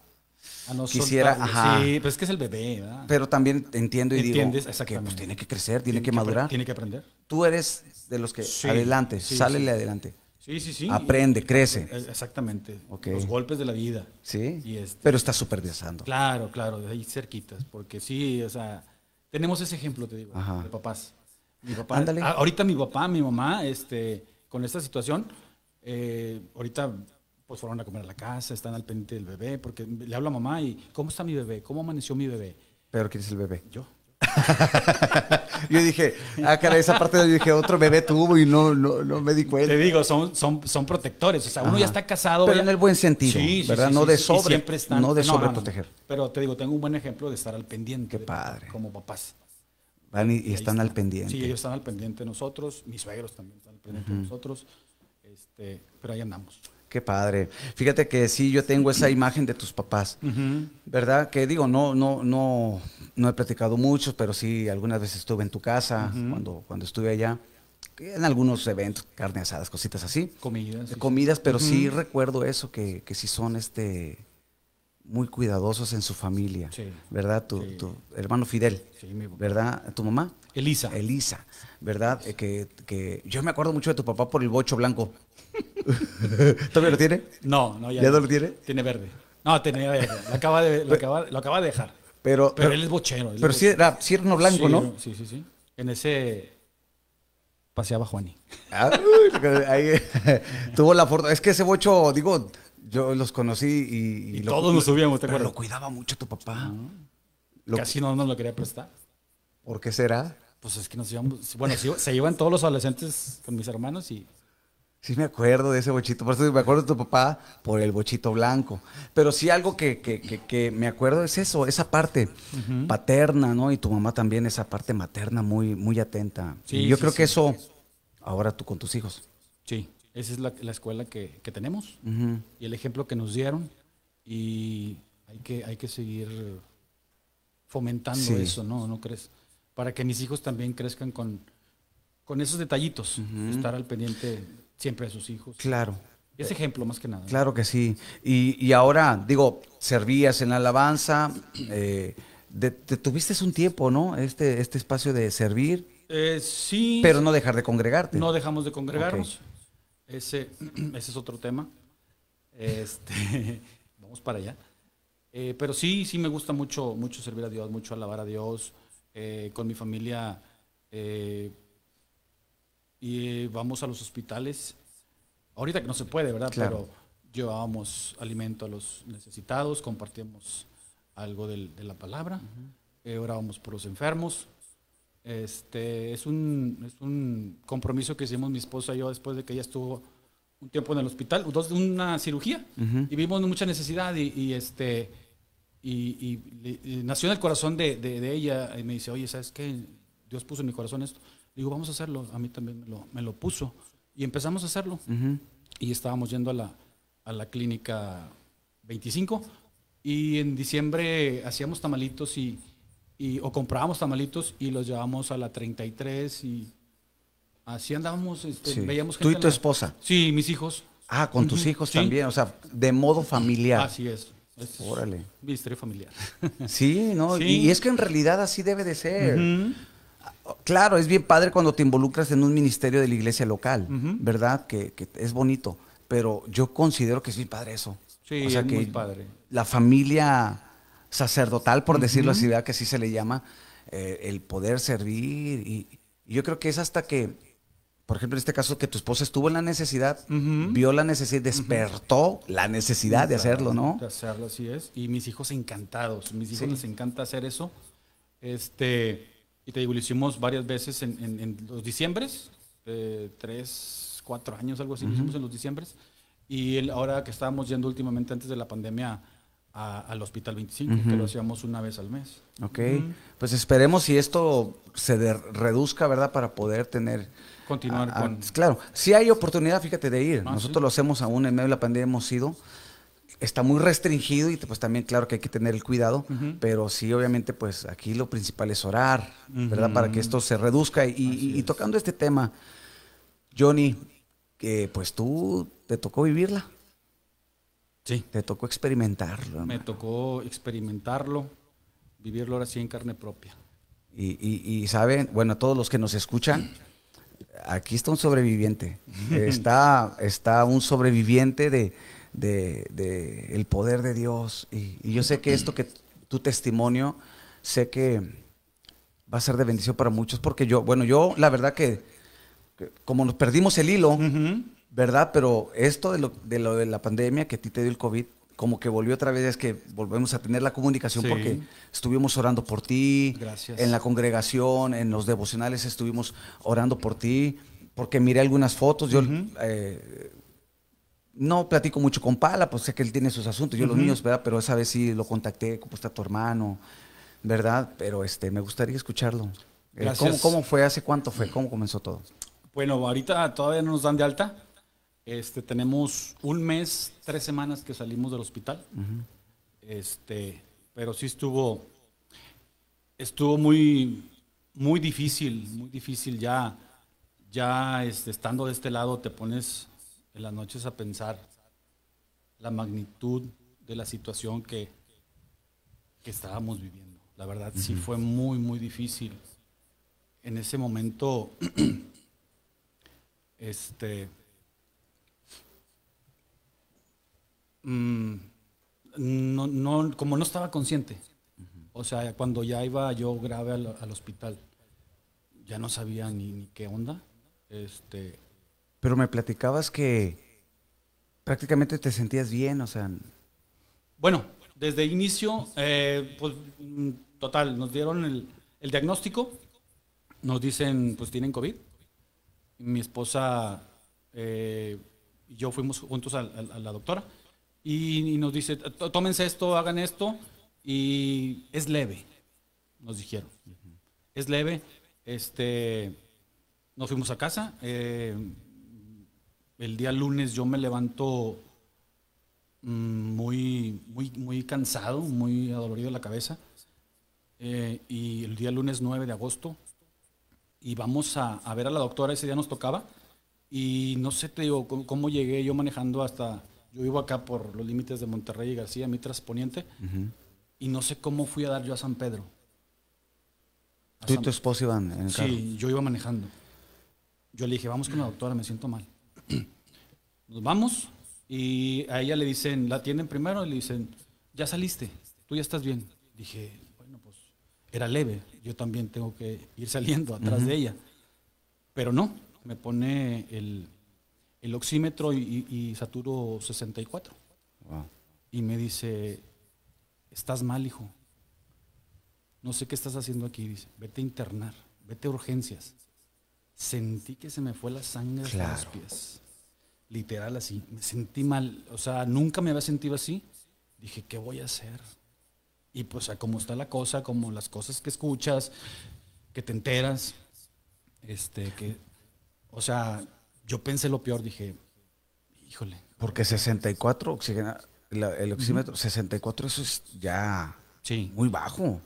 A no Quisiera, ajá. Sí, pues es que es el bebé, ¿verdad? Pero también entiendo y Entiendes, digo que pues tiene que crecer, tiene, que, madurar. Tiene que aprender. Tú eres de los que Sí, adelante, sí, sálele adelante. Sí, sí, sí. Aprende, crece. Eh, Exactamente. Los golpes de la vida. Sí, Y este- pero está supervisando. Claro, claro, de ahí cerquitas. Porque sí, o sea, tenemos ese ejemplo, te digo, Ajá. de papás. Mi papá, Ándale. ahorita mi papá, mi mamá, este, con esta situación, eh, ahorita pues fueron a comer a la casa, están al pendiente del bebé, porque le hablo a mamá y ¿cómo está mi bebé? ¿Cómo amaneció mi bebé? Pero ¿quién es el bebé? Yo. Yo dije, ah, cara, esa parte yo dije, otro bebé tuvo y no, no, no me di cuenta. Te digo, son, son, son protectores. O sea, uno Ajá. ya está casado. Pero ya- en el buen sentido, ¿verdad? No de sobre- siempre están- no de sobreproteger. Pero te digo, tengo un buen ejemplo de estar al pendiente. Qué de- padre. Como papás. Van y, están al pendiente. Sí, ellos están al pendiente de nosotros, mis suegros también están al pendiente de nosotros, este, pero ahí andamos. Qué padre. Fíjate que sí, yo tengo esa imagen de tus papás, ¿verdad? Que digo, no, no, no, no he platicado mucho, pero sí algunas veces estuve en tu casa cuando, cuando estuve allá, en algunos eventos, carne asadas, cositas así, Comidas. sí, comidas, pero sí recuerdo eso, que, que sí son este muy cuidadosos en su familia, Sí. ¿verdad? Tu, tu hermano Fidel, Sí, mi- ¿verdad? ¿Tu mamá? Elisa. Elisa, ¿verdad? Que, que yo me acuerdo mucho de tu papá por el bocho blanco. ¿Todavía lo tiene? No, no, ya, ¿Ya no lo tiene? Tiene verde. No, tenía verde. Lo acaba de, lo acaba, lo acaba de dejar. Pero, Pero él es bochero. él pero es sí era, uno blanco, Sí, ¿no? Sí, sí, sí. En ese paseaba Juani. Ah, uy, ahí, tuvo la fortuna. Es que ese bocho, digo, yo los conocí y... Y todos nos subíamos, ¿te pero acuerdas? lo cuidaba mucho tu papá. Lo- Casi no nos lo quería prestar. ¿Por qué será? Pues es que nos íbamos. Bueno, se, se iban todos los adolescentes con mis hermanos y. Sí me acuerdo de ese bochito, por eso me acuerdo de tu papá por el bochito blanco. Pero sí algo que, que- que- que me acuerdo es eso, esa parte paterna, ¿no? Y tu mamá también, esa parte materna muy, muy atenta. Sí, y yo sí, creo sí. que eso, ahora tú con tus hijos. Sí, esa es la, la escuela que, que tenemos y el ejemplo que nos dieron. Y hay que, hay que seguir fomentando eso, ¿no? ¿No crees? Para que mis hijos también crezcan con, con esos detallitos. Estar al pendiente siempre de sus hijos. Claro. Ese ejemplo más que nada. Claro que sí. Y, y ahora, digo, servías en la alabanza, eh, de- te tuviste un tiempo, ¿no? Este, este espacio de servir, Eh, sí. pero no dejar de congregarte. No dejamos de congregarnos. Ese, ese es otro tema. Este, vamos para allá. Eh, pero sí, sí me gusta mucho, mucho servir a Dios, mucho alabar a Dios. eh, con mi familia y eh, vamos a los hospitales. Ahorita que no se puede, ¿verdad? Claro. Pero llevábamos alimento a los necesitados, compartíamos algo del- de la palabra, eh, orábamos por los enfermos. Este, es un, es un compromiso que hicimos mi esposa y yo después de que ella estuvo un tiempo en el hospital, dos, una cirugía, y vimos mucha necesidad y, y, este, y, y y nació en el corazón de, de- de ella y me dice, oye, ¿sabes qué? Dios puso en mi corazón esto. Digo, vamos a hacerlo, a mí también me lo, me lo puso. Y empezamos a hacerlo. Y estábamos yendo a la, a la clínica 25 y en diciembre hacíamos tamalitos y, y- o comprábamos tamalitos y los llevábamos a la 33 y así andábamos, este, Sí. veíamos Tú gente y en tu la- esposa. Sí, mis hijos. Ah, con tus hijos sí. también, o sea, de modo familiar. Así es. Es Órale. Mi historia familiar. Sí, ¿no? Sí. Y, y es que en realidad así debe de ser. Ujú. Claro, es bien padre cuando te involucras en un ministerio de la iglesia local. ¿verdad? Que, que es bonito, pero yo considero que es bien padre eso. Sí, o sea es que muy padre. la familia sacerdotal, por decirlo así, ¿verdad? que así se le llama, eh, el poder servir. Y, y yo creo que es hasta que, por ejemplo, en este caso, que tu esposa estuvo en la necesidad, vio la necesidad, despertó la necesidad de hacerlo, ¿no? De hacerlo, así es. Y mis hijos encantados. Mis hijos Sí. les encanta hacer eso. Este, y te digo, lo hicimos varias veces en, en- en los diciembres, eh, tres, cuatro años, algo así, lo hicimos en los diciembres. Y el- ahora que estábamos yendo últimamente antes de la pandemia a- al Hospital 25, que lo hacíamos una vez al mes. Ok, pues esperemos si esto se de- reduzca, ¿verdad? Para poder tener... Continuar a- a- con... Claro, si hay oportunidad, fíjate, de ir. Ah, Nosotros sí. lo hacemos aún en medio de la pandemia, hemos ido. Está muy restringido y pues también claro que hay que tener el cuidado, pero sí, obviamente, pues aquí lo principal es orar, ¿verdad? Para que esto se reduzca. Y, y- y tocando este tema, Johnny, que pues tú te tocó vivirla, Sí. te tocó experimentarlo. Me tocó experimentarlo, vivirlo ahora sí en carne propia. Y, y, saben, bueno, todos los que nos escuchan, aquí está un sobreviviente. Está, está un sobreviviente de, de- de el poder de Dios. Y, y yo sé que esto que tu testimonio, sé que va a ser de bendición para muchos, porque yo, bueno, yo la verdad que, que como nos perdimos el hilo, ¿verdad? Pero esto de lo, de lo de la pandemia que a ti te dio el COVID, como que volvió otra vez, es que volvemos a tener la comunicación Sí. porque estuvimos orando por ti, Gracias. en la congregación, en los devocionales estuvimos orando por ti, porque miré algunas fotos, yo eh, no platico mucho con Pala, pues sé que él tiene sus asuntos, yo los míos, ¿verdad? Pero esa vez sí lo contacté, cómo está tu hermano, ¿verdad? Pero este, me gustaría escucharlo. Eh, Gracias. ¿cómo, ¿Cómo fue? ¿Hace cuánto fue? ¿Cómo comenzó todo? Bueno, ahorita todavía no nos dan de alta. Este, tenemos un mes, tres semanas que salimos del hospital. Este, pero sí estuvo, estuvo muy, muy difícil, muy difícil. Ya, ya este, estando de este lado te pones en las noches a pensar la magnitud de la situación que, que estábamos viviendo. La verdad, sí fue muy, muy difícil. En ese momento, este, mm, no, no, como no estaba consciente, o sea, cuando ya iba yo grave al, al hospital, ya no sabía ni, ni qué onda. Este, Pero me platicabas que prácticamente te sentías bien, o sea, Bueno, desde inicio, eh, pues total, nos dieron el, el diagnóstico, nos dicen, pues tienen COVID. Mi esposa eh, y yo fuimos juntos a, a- a la doctora y, y nos dice, "Tó- tómense esto, hagan esto y es leve, nos dijeron. Es leve, este, nos fuimos a casa. eh, el día lunes yo me levanto mm, muy, muy, muy cansado, muy adolorido de la cabeza. Eh, y el día lunes 9 de agosto, y vamos a, a ver a la doctora, ese día nos tocaba. Y no sé, te digo, cómo, cómo llegué yo manejando hasta. Yo vivo acá por los límites de Monterrey y García, Mitras Poniente, y no sé cómo fui a dar yo a San Pedro. A tú y tu esposa iban en el carro. Sí, yo iba manejando. Yo le dije, vamos con la doctora, me siento mal. Nos vamos y a ella le dicen, la atienden primero y le dicen, ya saliste, tú ya estás bien. Dije, bueno, pues era leve, yo también tengo que ir saliendo atrás de ella. Pero no, me pone el, el oxímetro y, y- y saturo 64. Wow. Y me dice, estás mal, hijo. No sé qué estás haciendo aquí. Dice, vete a internar, vete a urgencias. Sentí que se me fue la sangre los Claro. pies. Literal así. Me sentí mal. O sea, nunca me había sentido así. Dije, ¿qué voy a hacer? Y pues, como está la cosa, como las cosas que escuchas, que te enteras, este, que, o sea, yo pensé lo peor. Dije, híjole, Porque 64 oxigena, la- el oxímetro, 64 eso es ya sí. muy bajo.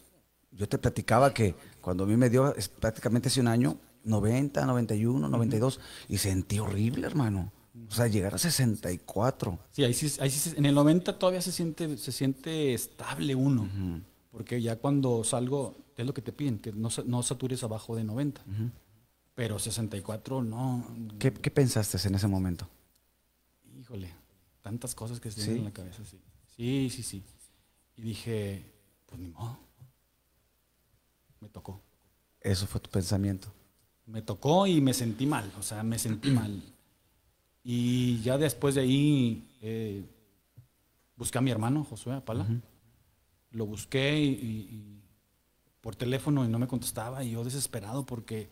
Yo te platicaba que cuando a mí me dio es prácticamente hace un año, 90, 91, 92, y sentí horrible, hermano. O sea, llegar a 64. Sí, ahí sí, ahí sí en el 90 todavía se siente, se siente estable uno. Porque ya cuando salgo, es lo que te piden, que no, no satures abajo de 90. Pero 64 no. ¿Qué, qué pensaste en ese momento? Híjole, tantas cosas que se ¿Sí? en la cabeza, sí. Sí, sí, sí. Y dije, pues ni modo. Me tocó. Eso fue tu pensamiento. Me tocó y me sentí mal, o sea, me sentí mal. Y ya después de ahí eh, busqué a mi hermano, Josué Apala. Lo busqué y, y- y por teléfono y no me contestaba y yo desesperado porque,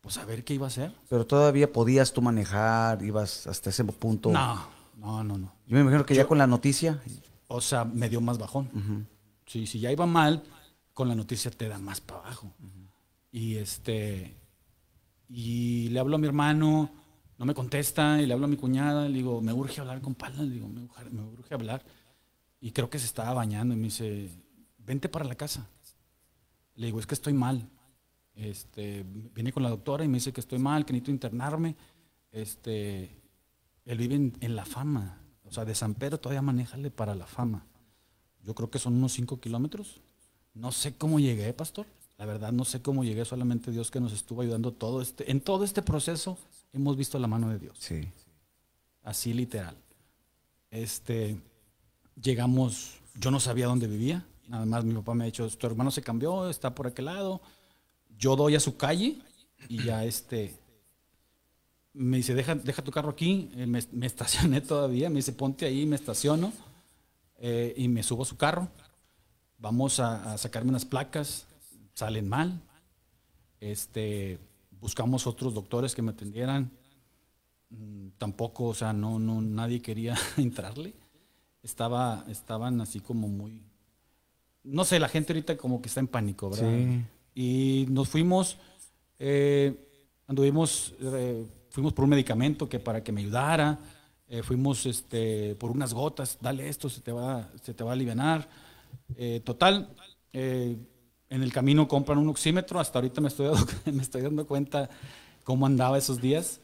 pues a ver qué iba a hacer. Pero todavía podías tú manejar, ibas hasta ese punto. No, no, no, no. Yo me imagino que ya con la noticia. O sea, me dio más bajón. Sí, si ya iba mal, con la noticia te da más para abajo. Y este y le hablo a mi hermano, no me contesta, y le hablo a mi cuñada, le digo, me urge hablar con Pala, le digo, me urge, me urge hablar. Y creo que se estaba bañando y me dice, vente para la casa. Le digo, es que estoy mal. Este, viene con la doctora y me dice que estoy mal, que necesito internarme. Este, él vive en, en La Fama. O sea, de San Pedro todavía manéjale para La Fama. Yo creo que son unos 5 kilómetros. No sé cómo llegué, pastor. La verdad, no sé cómo llegué. Solamente Dios que nos estuvo ayudando todo este, en todo este proceso. Hemos visto la mano de Dios. Sí. Así literal. Este, llegamos, yo no sabía dónde vivía. Nada más mi papá me ha dicho, tu hermano se cambió, está por aquel lado. Yo doy a su calle y ya este, me dice, deja, deja tu carro aquí. Eh, me, me estacioné todavía. Me dice, ponte ahí, me estaciono. eh, y me subo a su carro. Vamos a, a sacarme unas placas. Salen mal. Este, buscamos otros doctores que me atendieran. Mm, Tampoco, o sea, no, no, nadie quería entrarle. Estaba, estaban así como muy. No sé, la gente ahorita como que está en pánico, ¿verdad? Sí. Y nos fuimos, eh, anduvimos, eh, fuimos por un medicamento que para que me ayudara, eh, fuimos este, por unas gotas, dale esto, se te va, se te va a aliviar. total, en el camino compran un oxímetro, hasta ahorita me estoy, dando, me estoy dando cuenta cómo andaba esos días.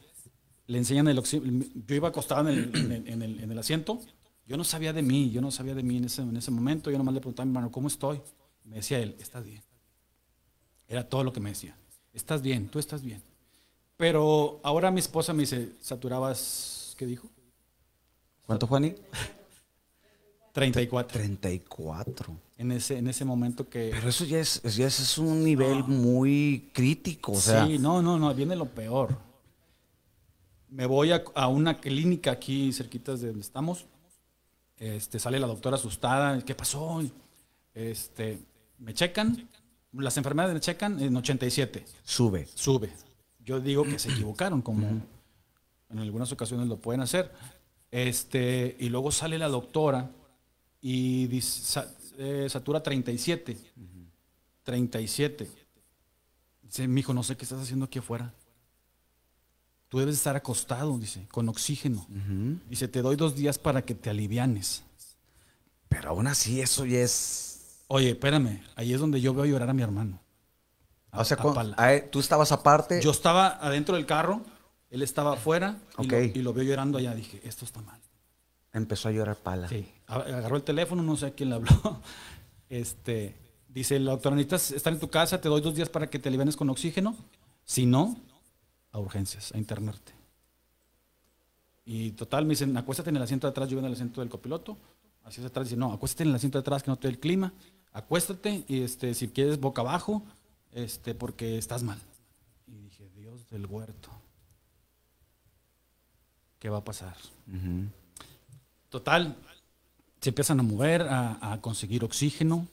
Le enseñan el oxímetro, yo iba acostado en el, en, el, en el, asiento, yo no sabía de mí, yo no sabía de mí en ese, en ese momento, yo nomás le preguntaba a mi hermano, ¿cómo estoy? Me decía él, estás bien. Era todo lo que me decía, estás bien, tú estás bien. Pero ahora mi esposa me dice, ¿saturabas qué dijo? ¿Cuánto, Juani? 34. 34 en ese, en ese momento que... Pero eso ya es, ya es un nivel muy crítico. O sea. Sí, no, no, no, viene lo peor. Me voy a, una clínica aquí cerquita de donde estamos. Este, sale la doctora asustada. ¿Qué pasó? Este, me checan. Las enfermedades me checan en 87. Sube. Sube. Yo digo que se equivocaron, como en algunas ocasiones lo pueden hacer. Este, y luego sale la doctora y dice, eh, satura 37. 37. Dice, mi hijo, no sé qué estás haciendo aquí afuera. Tú debes estar acostado, dice, con oxígeno. Dice, te doy dos días para que te alivianes. Pero aún así, eso ya es. Oye, espérame, ahí es donde yo veo llorar a mi hermano. o sea, tú estabas aparte. Yo estaba adentro del carro, él estaba afuera y, lo, y lo veo llorando allá. Dije, esto está mal. Empezó a llorar pala. Sí, agarró el teléfono, no sé a quién le habló. Este, dice, la doctora, necesitas estar en tu casa, te doy dos días para que te alivianes con oxígeno. Si no, a urgencias, a internarte. Y total, me dicen, acuéstate en el asiento de atrás, yo en el asiento del copiloto. Así es atrás, dice, no, acuéstate en el asiento de atrás que no te dé el clima. Acuéstate y este, si quieres boca abajo, este, porque estás mal. Y dije, Dios del huerto, ¿qué va a pasar? Total, se empiezan a mover, a, conseguir oxígeno.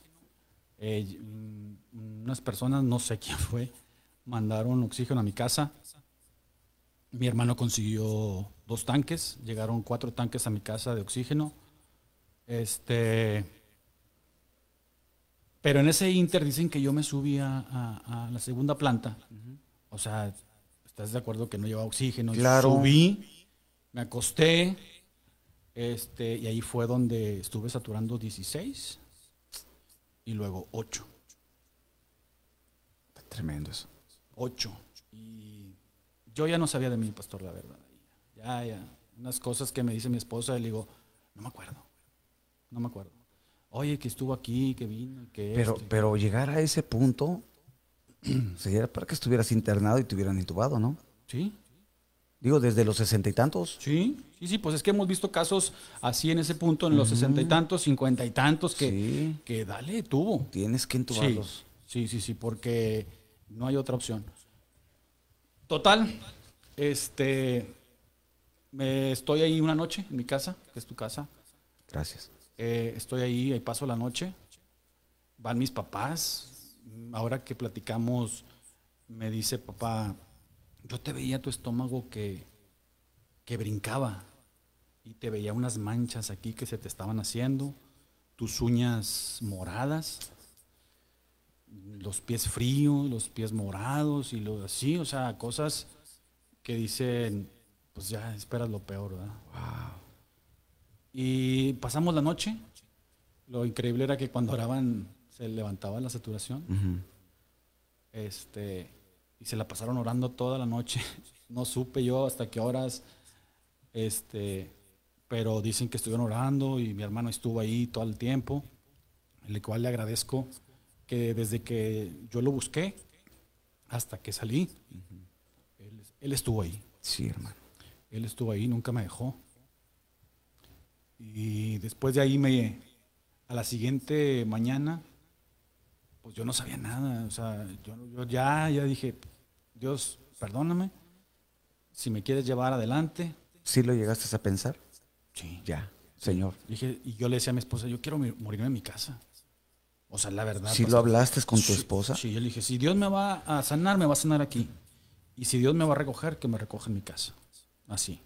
Eh, unas personas, no sé quién fue, mandaron oxígeno a mi casa. Mi hermano consiguió dos tanques, llegaron cuatro tanques a mi casa de oxígeno. Este, pero en ese inter dicen que yo me subí a, la segunda planta. O sea, ¿estás de acuerdo que no llevaba oxígeno? Claro. Subí, me acosté, este, y ahí fue donde estuve saturando 16 y luego 8. Tremendo eso. 8. Y yo ya no sabía de mi pastor, la verdad. Ya, ya. Unas cosas que me dice mi esposa, y le digo, no me acuerdo. No me acuerdo. Oye, que estuvo aquí, que vino, que. Pero, pero llegar a ese punto sería para que estuvieras internado y te hubieran intubado, ¿no? Sí. Digo, desde los sesenta y tantos. Sí, sí, sí, pues es que hemos visto casos así en ese punto, en los sesenta y tantos, cincuenta y tantos, que, que dale, tuvo. Tienes que entubarlos. Sí, sí, sí, porque no hay otra opción. Total, este, me estoy ahí una noche en mi casa, que es tu casa. Gracias. Eh, estoy ahí, ahí paso la noche. Van mis papás. Ahora que platicamos, me dice papá, yo te veía tu estómago que, que brincaba y te veía unas manchas aquí que se te estaban haciendo, tus uñas moradas, los pies fríos, los pies morados y lo así, o sea, cosas que dicen, pues ya esperas lo peor, ¿verdad? Wow. Y pasamos la noche. Lo increíble era que cuando oraban se levantaba la saturación. Este y se la pasaron orando toda la noche. No supe yo hasta qué horas, este, pero dicen que estuvieron orando y mi hermano estuvo ahí todo el tiempo, el cual le agradezco que desde que yo lo busqué hasta que salí, él, estuvo ahí. Sí, hermano. Él estuvo ahí, nunca me dejó. Y después de ahí me, a la siguiente mañana, pues yo no sabía nada, o sea, yo, yo ya, ya dije, Dios, perdóname, si me quieres llevar adelante. ¿Sí lo llegaste a pensar? Sí. Ya, Señor. Dije, y yo le decía a mi esposa, yo quiero morirme en mi casa. O sea, la verdad. ¿Sí lo hablaste con tu esposa? Sí, yo le dije, si Dios me va a sanar, me va a sanar aquí. Y si Dios me va a recoger, que me recoja en mi casa. Así.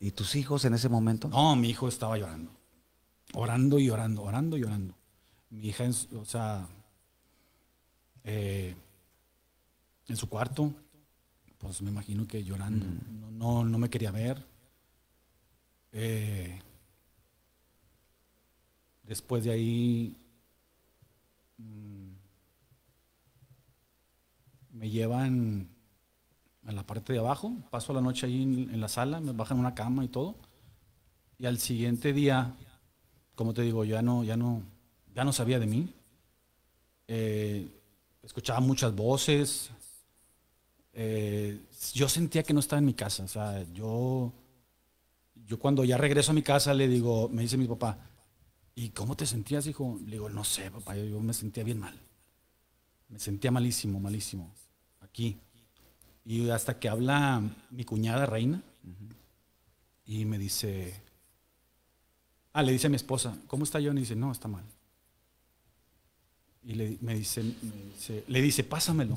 ¿Y tus hijos en ese momento? No, mi hijo estaba llorando. Orando y orando, orando y orando. Mi hija, o sea, eh, en su cuarto, pues me imagino que llorando. No, no, no me quería ver. Eh, después de ahí mm, me llevan a la parte de abajo, paso la noche ahí en, en la sala, me bajan una cama y todo. Y al siguiente día, como te digo, ya no, ya no, ya no sabía de mí. Eh, escuchaba muchas voces. Eh, yo sentía que no estaba en mi casa. O sea, yo, yo cuando ya regreso a mi casa le digo, me dice mi papá, ¿y cómo te sentías, hijo? Le digo, no sé, papá, yo, yo me sentía bien mal. Me sentía malísimo, malísimo. Aquí. Y hasta que habla mi cuñada Reina y me dice, ah, le dice a mi esposa, ¿cómo está Johnny? Y dice, no, está mal. Y le, me dice, me dice- le dice, pásamelo.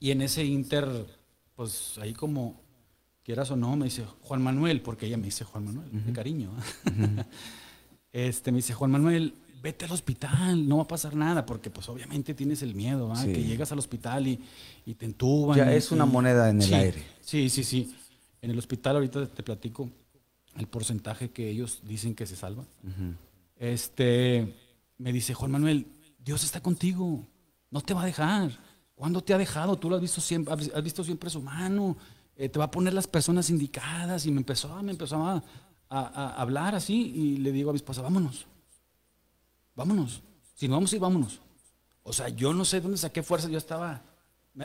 Y en ese inter, pues ahí como quieras o no, me dice Juan Manuel, porque ella me dice Juan Manuel, de cariño. este, me dice Juan Manuel, vete al hospital, no va a pasar nada, porque pues obviamente tienes el miedo. Sí. que llegas al hospital y, y te entuban. Ya y- es una moneda en el Sí, aire. Sí, sí, sí. En el hospital ahorita te platico el porcentaje que ellos dicen que se salvan. Este, me dice Juan Manuel, Dios está contigo, no te va a dejar. ¿Cuándo te ha dejado? Tú lo has visto siempre, has visto siempre su mano, eh, te va a poner las personas indicadas. Y me empezó, me empezó a, a- hablar así y le digo a mi esposa, vámonos, vámonos. Si no vamos a ir, vámonos. O sea, yo no sé dónde saqué fuerza, yo estaba...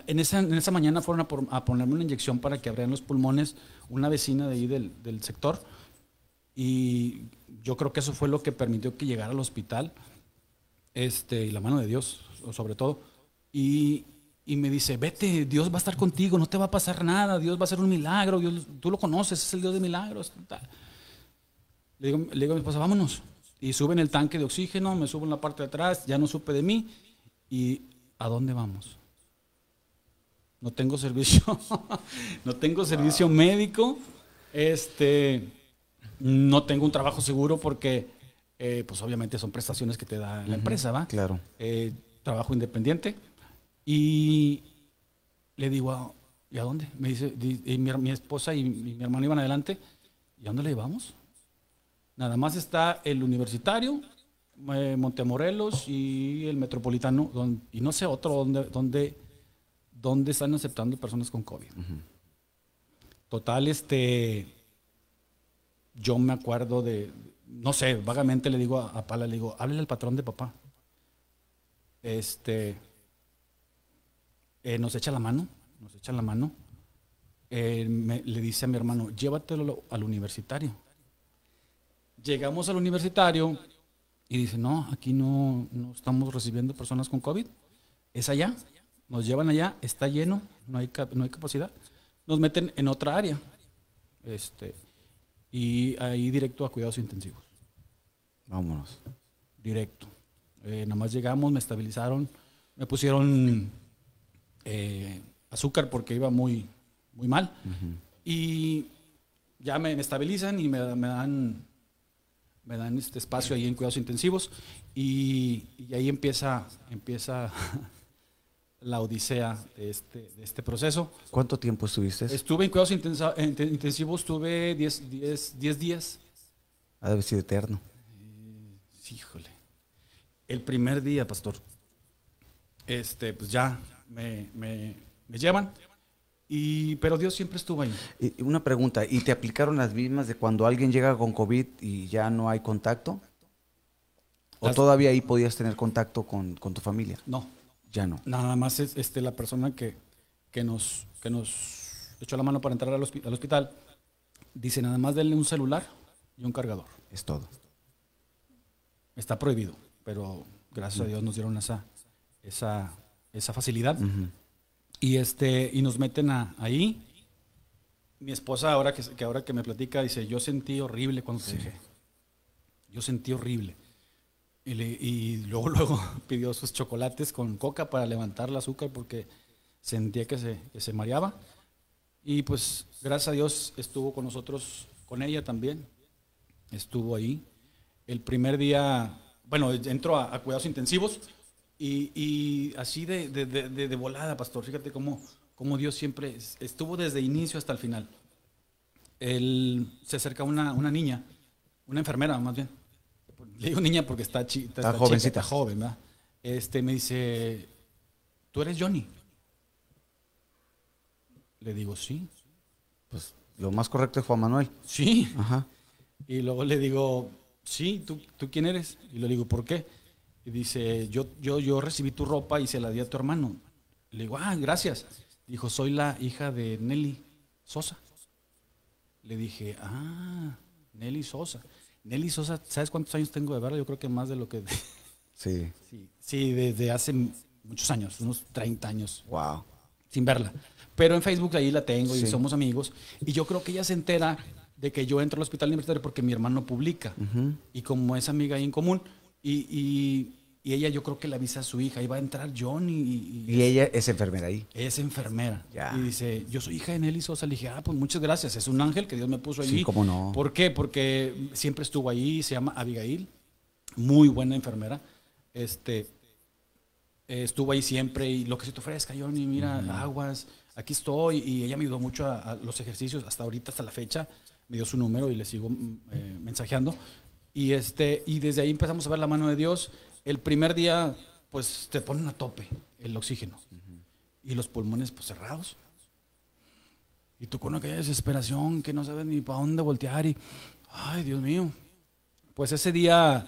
En esa, en esa mañana fueron a ponerme una inyección para que abrieran los pulmones una vecina de ahí del, del sector. Y yo creo que eso fue lo que permitió que llegara al hospital. Este, y la mano de Dios, so- sobre todo. Y, y me dice, vete, Dios va a estar contigo, no te va a pasar nada, Dios va a hacer un milagro, Dios, tú lo conoces, es el Dios de milagros. Le digo, le digo a mi esposa, vámonos. Y suben el tanque de oxígeno, me subo en la parte de atrás, ya no supe de mí. ¿Y a dónde vamos? No tengo servicio, no tengo servicio médico, este, no tengo un trabajo seguro porque, eh, pues obviamente son prestaciones que te da la empresa, ¿va? Claro. Eh, trabajo independiente. Y le digo, "Ah, ¿y a dónde? Me dice, di- y mi, mi esposa y mi, mi hermano iban adelante. ¿Y a dónde le llevamos? Nada más está el universitario, eh, Montemorelos y el metropolitano, y no sé otro donde, donde, donde están aceptando personas con COVID. Total, este, yo me acuerdo de, no sé, vagamente le digo a, Pala, le digo, háblele al patrón de papá. Este, eh, nos echa la mano, nos echa la mano. Eh, le dice a mi hermano, llévatelo al universitario. Llegamos al universitario y dice, no, aquí no, no estamos recibiendo personas con COVID. Es allá. Nos llevan allá, está lleno, no hay, no hay capacidad. Nos meten en otra área. Este, y ahí directo a cuidados intensivos. Vámonos. Directo. Eh, nada más llegamos, me estabilizaron, me pusieron eh, azúcar porque iba muy, muy mal. Y ya me, me estabilizan y me, me dan, me dan este espacio ahí en cuidados intensivos. Y, y ahí empieza, empieza la odisea de este, de este proceso. ¿Cuánto tiempo estuviste? Estuve en cuidados intensa- intensivos, estuve 10 10 10 días. Ha de haber sido eterno. Híjole. El primer día, pastor, este, pues ya me, me- me llevan, y, pero Dios siempre estuvo ahí. Y una pregunta, ¿y te aplicaron las mismas de cuando alguien llega con COVID y ya no hay contacto? ¿O Las- todavía ahí podías tener contacto con, con tu familia? No, Ya no. nada más es este, la persona que, que, nos, que nos echó la mano para entrar al, hospi- al hospital. Dice, nada más denle un celular y un cargador. Es todo. Está prohibido, pero gracias a Dios nos dieron esa, esa, esa facilidad. Y, este, y nos meten a, ahí. Mi esposa, ahora que, que ahora que me platica, dice, yo sentí horrible cuando te dejé. Yo sentí horrible. Y, le- y luego, luego pidió sus chocolates con coca para levantar el azúcar porque sentía que se, que se mareaba. Y pues, gracias a Dios, estuvo con nosotros, con ella también. Estuvo ahí. El primer día, bueno, entro a, a cuidados intensivos Y, y así de, de, de, de- volada, pastor, fíjate cómo, cómo Dios siempre es- estuvo desde inicio hasta el final. Él se acerca una, una niña, una enfermera más bien. Le digo niña porque está, chi- está, Está está chica, jovencita. está joven, ¿verdad? Este, me dice, ¿tú eres Johnny? Le digo, sí, Pues lo más correcto es Juan Manuel. sí. Ajá. Y luego le digo, sí, ¿tú, ¿tú quién eres? Y le digo, ¿por qué? Y dice, yo, yo, yo recibí tu ropa y se la di a tu hermano. Le digo, ah, gracias. Dijo, soy la hija de Nelly Sosa. Le dije, ah, Nelly Sosa. Nelly Sosa, ¿sabes cuántos años tengo de verla? Yo creo que más de lo que... Sí. Sí, sí, desde hace muchos años, unos 30 años Wow. sin verla. Pero en Facebook ahí la tengo y Sí. somos amigos. Y yo creo que ella se entera de que yo entro al hospital universitario porque mi hermano publica. Y como es amiga ahí en común, y, y- y ella yo creo que le avisa a su hija, ahí va a entrar John y, y- Y ella es enfermera ahí. es enfermera. Ya. Y dice, yo soy hija de Nelly Sosa. Le dije, ah, pues muchas gracias. Es un ángel que Dios me puso allí. Sí, cómo no. ¿Por qué? Porque siempre estuvo ahí, se llama Abigail, muy buena enfermera. Este, eh, estuvo ahí siempre y lo que se te ofrezca, Johnny, mira, aguas, aquí estoy. Y ella me ayudó mucho a, a los ejercicios, hasta ahorita, hasta la fecha, me dio su número y le sigo mm, eh, mensajeando. Y, este, y desde ahí empezamos a ver la mano de Dios. El primer día, pues te ponen a tope el oxígeno y los pulmones pues cerrados. Y tú con aquella desesperación que no sabes ni para dónde voltear y, ay, Dios mío. Pues ese día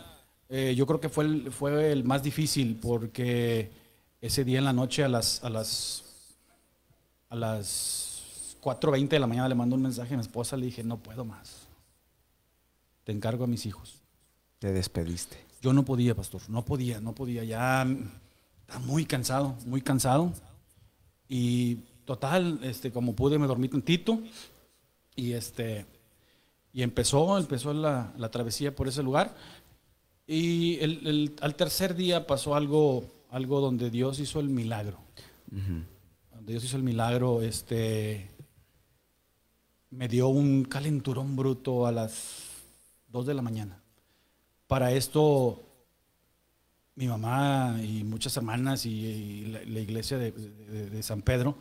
eh, yo creo que fue el, fue el más difícil porque ese día en la noche a las, a las, a las 4.20 de la mañana le mando un mensaje a mi esposa, le dije, no puedo más. Te encargo a mis hijos. Te despediste. Yo no podía, pastor, no podía, no podía, ya estaba muy cansado, muy cansado. Y total, este, como pude, me dormí tantito y este, y empezó, empezó la, la travesía por ese lugar. Y el- el- al tercer día pasó algo, algo donde Dios hizo el milagro. Donde Dios hizo el milagro, este, me dio un calenturón bruto a las 2 de la mañana. Para esto, mi mamá y muchas hermanas y, la, iglesia de, San Pedro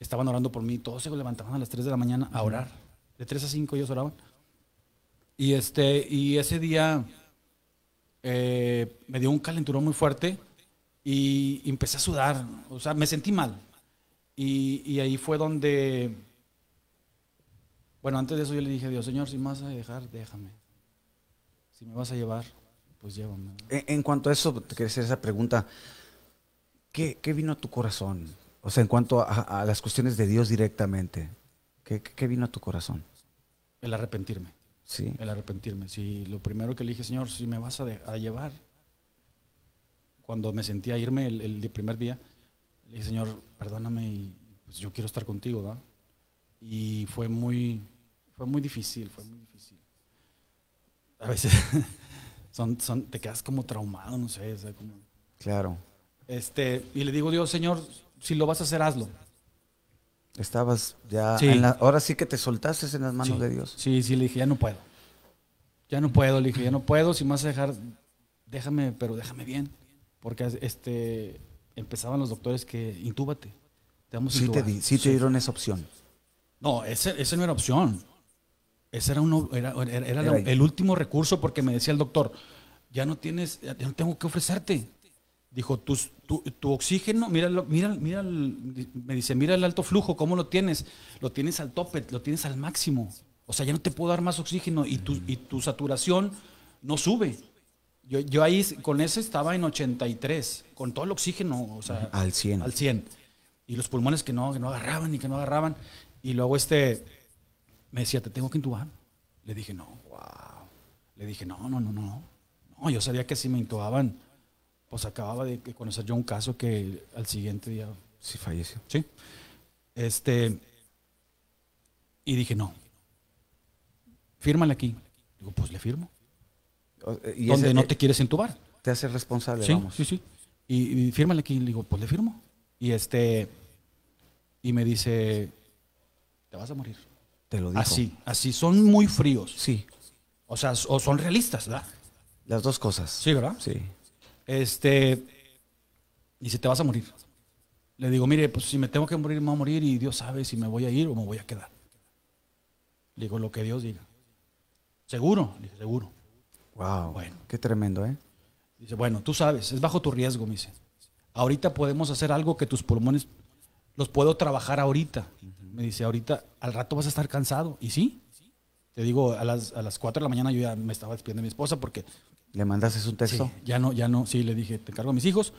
estaban orando por mí. Todos se levantaban a las 3 de la mañana a orar. De 3 a 5 ellos oraban. Y, este, y ese día eh, me dio un calenturón muy fuerte y, empecé a sudar. O sea, me sentí mal. Y, y ahí fue donde, bueno, antes de eso yo le dije a Dios, Señor, si me vas a dejar, déjame. Si me vas a llevar, pues llévame. En, en cuanto a eso, te quería hacer esa pregunta. ¿Qué, qué vino a tu corazón? O sea, en cuanto a, a las cuestiones de Dios directamente. ¿Qué, qué- vino a tu corazón? El arrepentirme, Sí. el arrepentirme. Si lo primero que le dije, Señor, si me vas a, de- a llevar, cuando me sentí a irme el, el primer día, le dije, Señor, perdóname y pues yo quiero estar contigo, ¿verdad? Y fue muy, fue muy difícil, fue muy difícil. A veces son, son, te quedas como traumado, no sé, o sea, como... Claro. Este, y le digo, Dios, Señor, si lo vas a hacer, hazlo. Estabas ya. Sí. en la- ahora sí que te soltaste en las manos sí, de Dios. Sí, sí, le dije, ya no puedo. Ya no puedo, le dije, ya no puedo, si me vas a dejar, déjame, pero déjame bien. Porque este, empezaban los doctores que intúbate. Te vamos a Sí te, intubar". di- sí te dieron esa opción. No, ese, ese no era opción. Ese era, uno, era, era- era Era- el último recurso porque me decía el doctor, ya no tienes, ya no tengo que ofrecerte. Dijo, tus- tu, tu oxígeno, mira, mira, me dice, mira el alto flujo, ¿cómo lo tienes? Lo tienes al tope, lo tienes al máximo. O sea, ya no te puedo dar más oxígeno y tu, y tu saturación no sube. Yo, yo ahí con ese estaba en 83, con todo el oxígeno, o sea, Al 100. al 100. Y los pulmones que no, que no agarraban y que no agarraban. Y luego este me decía, te tengo que intubar. Le dije, no. Wow. Le dije, no, no, no, no. No, yo sabía que si me intubaban, pues acababa de conocer yo un caso que al siguiente día, Sí, falleció. sí. Este, y dije, no. Fírmale aquí. Digo, pues le firmo. Eh, Y Donde no te quieres intubar. te hace responsable, Sí, vamos. sí, sí. Y, y fírmale aquí. Le digo, pues le firmo. Y este, y me dice, te vas a morir. Te lo dijo. Así, así. Son muy fríos. Sí. O sea, o son realistas, ¿verdad? Las dos cosas. Sí, ¿verdad? Sí. Este, Dice, te vas a morir. Le digo, mire, pues si me tengo que morir, me voy a morir y Dios sabe si me voy a ir o me voy a quedar. Le digo, lo que Dios diga. ¿Seguro? Le dije, seguro. Wow. Bueno. Qué tremendo, ¿eh? Dice, bueno, tú sabes, es bajo tu riesgo, me dice. Ahorita podemos hacer algo que tus pulmones los puedo trabajar ahorita. Me dice, ahorita, al rato vas a estar cansado. Y sí, te digo, a las, a las 4 de la mañana yo ya me estaba despidiendo de mi esposa porque ¿Le mandaste un texto? Sí, ya no, ya no, sí, le dije, te encargo a mis hijos,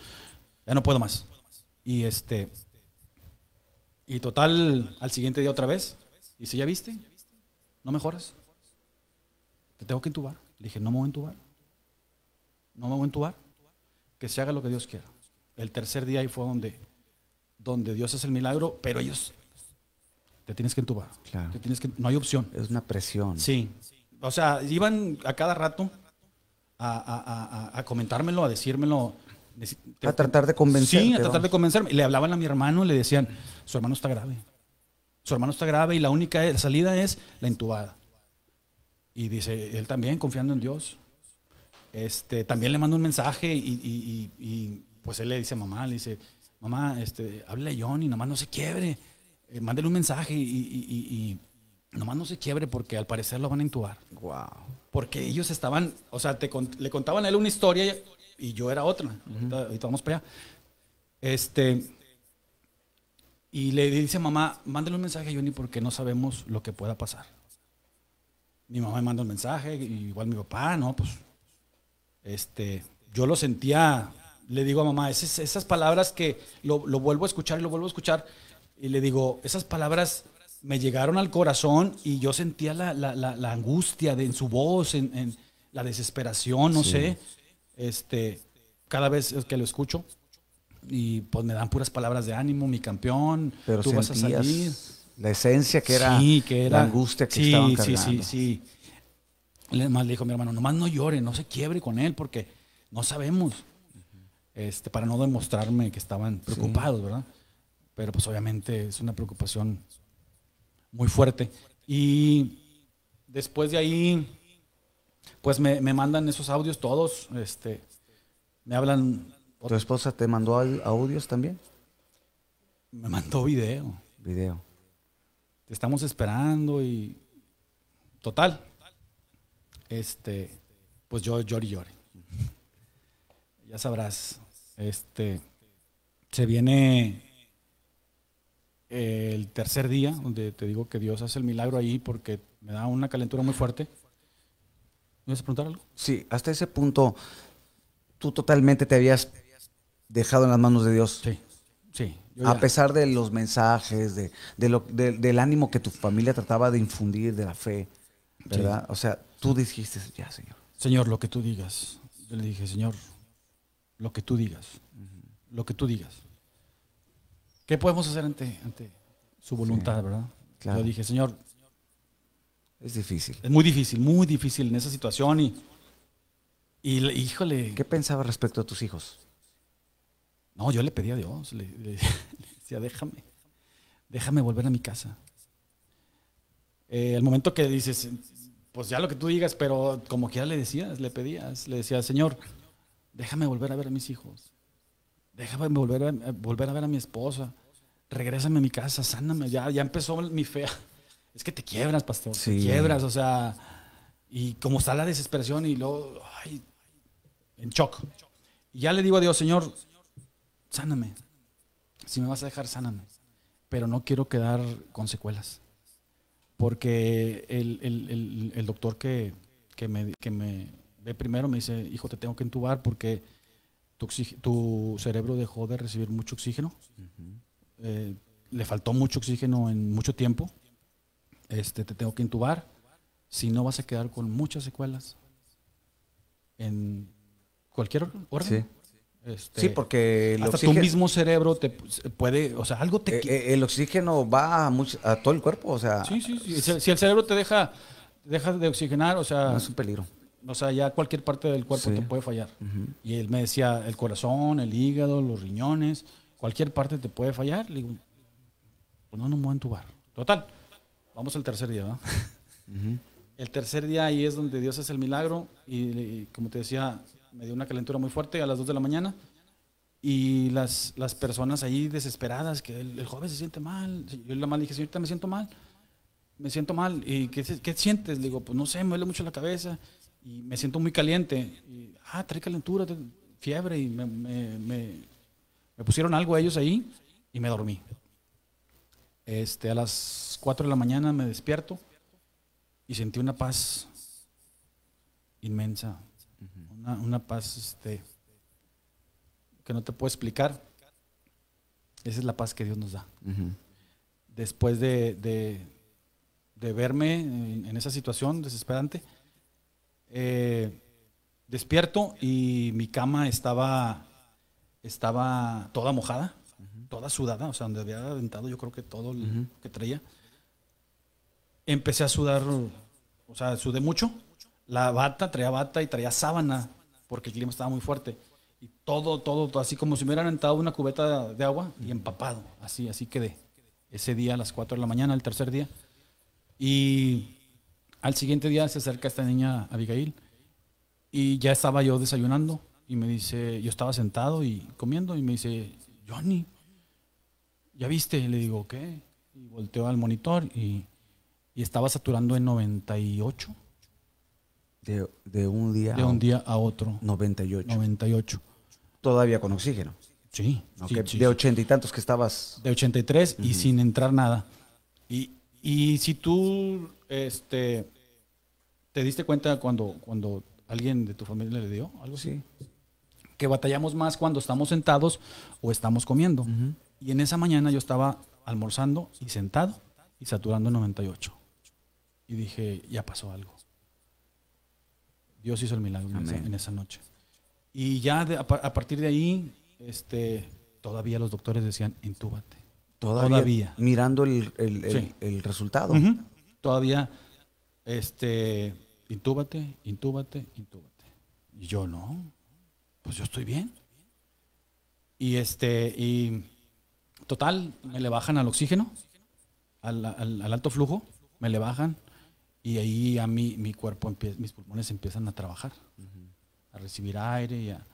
ya no puedo más. Y este, y total, al siguiente día otra vez, dice, ¿ya viste? ¿No mejoras? Te tengo que entubar. Le dije, no me voy a entubar. No me voy a entubar. Que se haga lo que Dios quiera. El tercer día ahí fue donde, donde Dios hace el milagro, pero ellos te tienes que entubar. Claro. Te tienes que, no hay opción. Es una presión. Sí. O sea, iban a cada rato a, a- a- a comentármelo, a decírmelo. Deci- A tratar de convencerte, Sí, a tratar de convencerme. Le hablaban a mi hermano y le decían, su hermano está grave. Su hermano está grave y la única salida es la intubada. Y dice, él también, confiando en Dios. Este, también le manda un mensaje y, y- y- y, pues él le dice a mamá, le dice, mamá, este, háblale a Johnny, nomás no se quiebre. Eh, mándele un mensaje y, y- nomás no se quiebre porque al parecer lo van a intubar. Wow. Porque ellos estaban, o sea, te le contaban a él una historia y yo era otra. ahorita, ahorita vamos para allá. Este, y le dice mamá, mándale un mensaje a Johnny porque no sabemos lo que pueda pasar. Mi mamá me manda un mensaje, y igual mi papá, no, pues, este, yo lo sentía, le digo a mamá, esas, esas palabras que lo, lo vuelvo a escuchar y lo vuelvo a escuchar, y le digo, esas palabras me llegaron al corazón y yo sentía la, la- la- la angustia de, en su voz, en, en la desesperación, no Sí. sé, este, cada vez que lo escucho, y pues me dan puras palabras de ánimo, mi campeón, Pero tú vas a salir. la esencia que era, Sí, que era la angustia que sí, estaban sí, cargando. sí, sí. Le, más le dijo mi hermano, nomás no llore, no se quiebre con él porque no sabemos. Este, para no demostrarme que estaban preocupados, ¿verdad? Pero pues obviamente es una preocupación muy fuerte. Y después de ahí, pues me, me mandan esos audios todos, este, me hablan, ¿Tu esposa te mandó au- audios también? me mandó video. Video. te estamos esperando y total este pues yo lloré y lloré ya sabrás este se viene el tercer día donde te digo que Dios hace el milagro ahí porque me da una calentura muy fuerte ¿me vas a preguntar algo? Sí, hasta ese punto tú totalmente te habías dejado en las manos de Dios. sí sí A pesar de los mensajes, de, de lo- de- del ánimo que tu familia trataba de infundir, de la fe, ¿verdad? O sea, tú dijiste, ya, Señor. Señor, lo que tú digas. Yo le dije, Señor, lo que tú digas. Lo que tú digas. ¿Qué podemos hacer ante, ante su voluntad, verdad? claro. Yo dije, Señor, Es difícil. es muy difícil, muy difícil en esa situación y, y le- híjole, ¿Qué pensabas respecto a tus hijos? no, yo le pedí a Dios, le, le- le decía, déjame, déjame volver a mi casa. Eh, el momento que dices, pues ya lo que tú digas, pero como quiera le decías, le pedías, le decías, Señor, déjame volver a ver a mis hijos, déjame volver a, a- volver a ver a mi esposa, regrésame a mi casa, sáname, ya, ya empezó mi fe. Es que te quiebras, pastor, te quiebras, o sea, y como está la desesperación y luego, ay, en shock. Y ya le digo a Dios, Señor, sáname. Si me vas a dejar, sáname. Pero no quiero quedar con secuelas. Porque el, el- el- el doctor que, que me, que me ve primero me dice, hijo, te tengo que entubar porque tu, cerebro dejó de recibir mucho oxígeno. Eh, le faltó mucho oxígeno en mucho tiempo. Este, te tengo que intubar. Si no, vas a quedar con muchas secuelas en cualquier órgano. Sí. Este, Sí, porque el hasta oxígeno, tu mismo cerebro te puede, o sea, algo te... eh, eh, el oxígeno va a, mucho- a todo el cuerpo, o sea, sí, sí, sí. Si, si el cerebro te deja, deja de oxigenar, o sea, es un peligro. O sea, ya cualquier parte del cuerpo Sí. te puede fallar. Y él me decía, el corazón, el hígado, los riñones, cualquier parte te puede fallar. Le digo, pues no, no me voy a entubar. Total, vamos al tercer día, ¿verdad? El tercer día ahí es donde Dios hace el milagro y, y como te decía, me dio una calentura muy fuerte a las 2 de la mañana Y las, las personas ahí desesperadas, que el, el joven se siente mal. Yo la más dije, señorita, me siento mal. Me siento mal. ¿Y qué, qué sientes? Le digo, pues no sé, me duele mucho la cabeza y me siento muy caliente. Y, ah, trae calentura, te- fiebre. Y me, me- me- me pusieron algo a ellos ahí y me dormí. Este, a las 4 de la mañana me despierto y sentí una paz inmensa. Una, una paz este, que no te puedo explicar. Esa es la paz que Dios nos da. Después de, de- de verme en, en esa situación desesperante, eh, despierto y mi cama estaba, estaba toda mojada, toda sudada, o sea, donde había aventado yo creo que todo Ujú. que traía. Empecé a sudar, o sea, sudé mucho. La bata, traía bata y traía sábana, porque el clima estaba muy fuerte. Y todo, todo, todo, así como si me hubieran aventado una cubeta de agua y empapado. Así, así quedé. Ese día a las 4 de la mañana, el tercer día. Y al siguiente día se acerca esta niña Abigail y ya estaba yo desayunando y me dice, yo estaba sentado y comiendo y me dice, Johnny, ¿ya viste? Y le digo, ¿qué? Y volteo al monitor y, y estaba saturando en 98 De, de un día de a un día a otro. 98. 98. Todavía con oxígeno. Sí, Ok, sí, sí, de ochenta y tantos que estabas. de 83 y sin entrar nada. Y, y si tú este, te diste cuenta cuando, cuando alguien de tu familia le dio algo así, Sí. que batallamos más cuando estamos sentados o estamos comiendo. Y en esa mañana yo estaba almorzando y sentado y saturando en 98. Y dije, ya pasó algo. Dios hizo el milagro en esa, Amén. en esa noche. Y ya de- a, pa- a partir de ahí, este, todavía los doctores decían, intúbate. Todavía, Todavía. mirando el, el- el- Sí. el resultado. Todavía, este, intúbate, intúbate, intúbate. Y yo no, pues yo estoy bien. Y este, y total, me le bajan al oxígeno, al, al- al alto flujo, me le bajan y ahí a mí, mi cuerpo, mis pulmones empiezan a trabajar, a recibir aire y, a-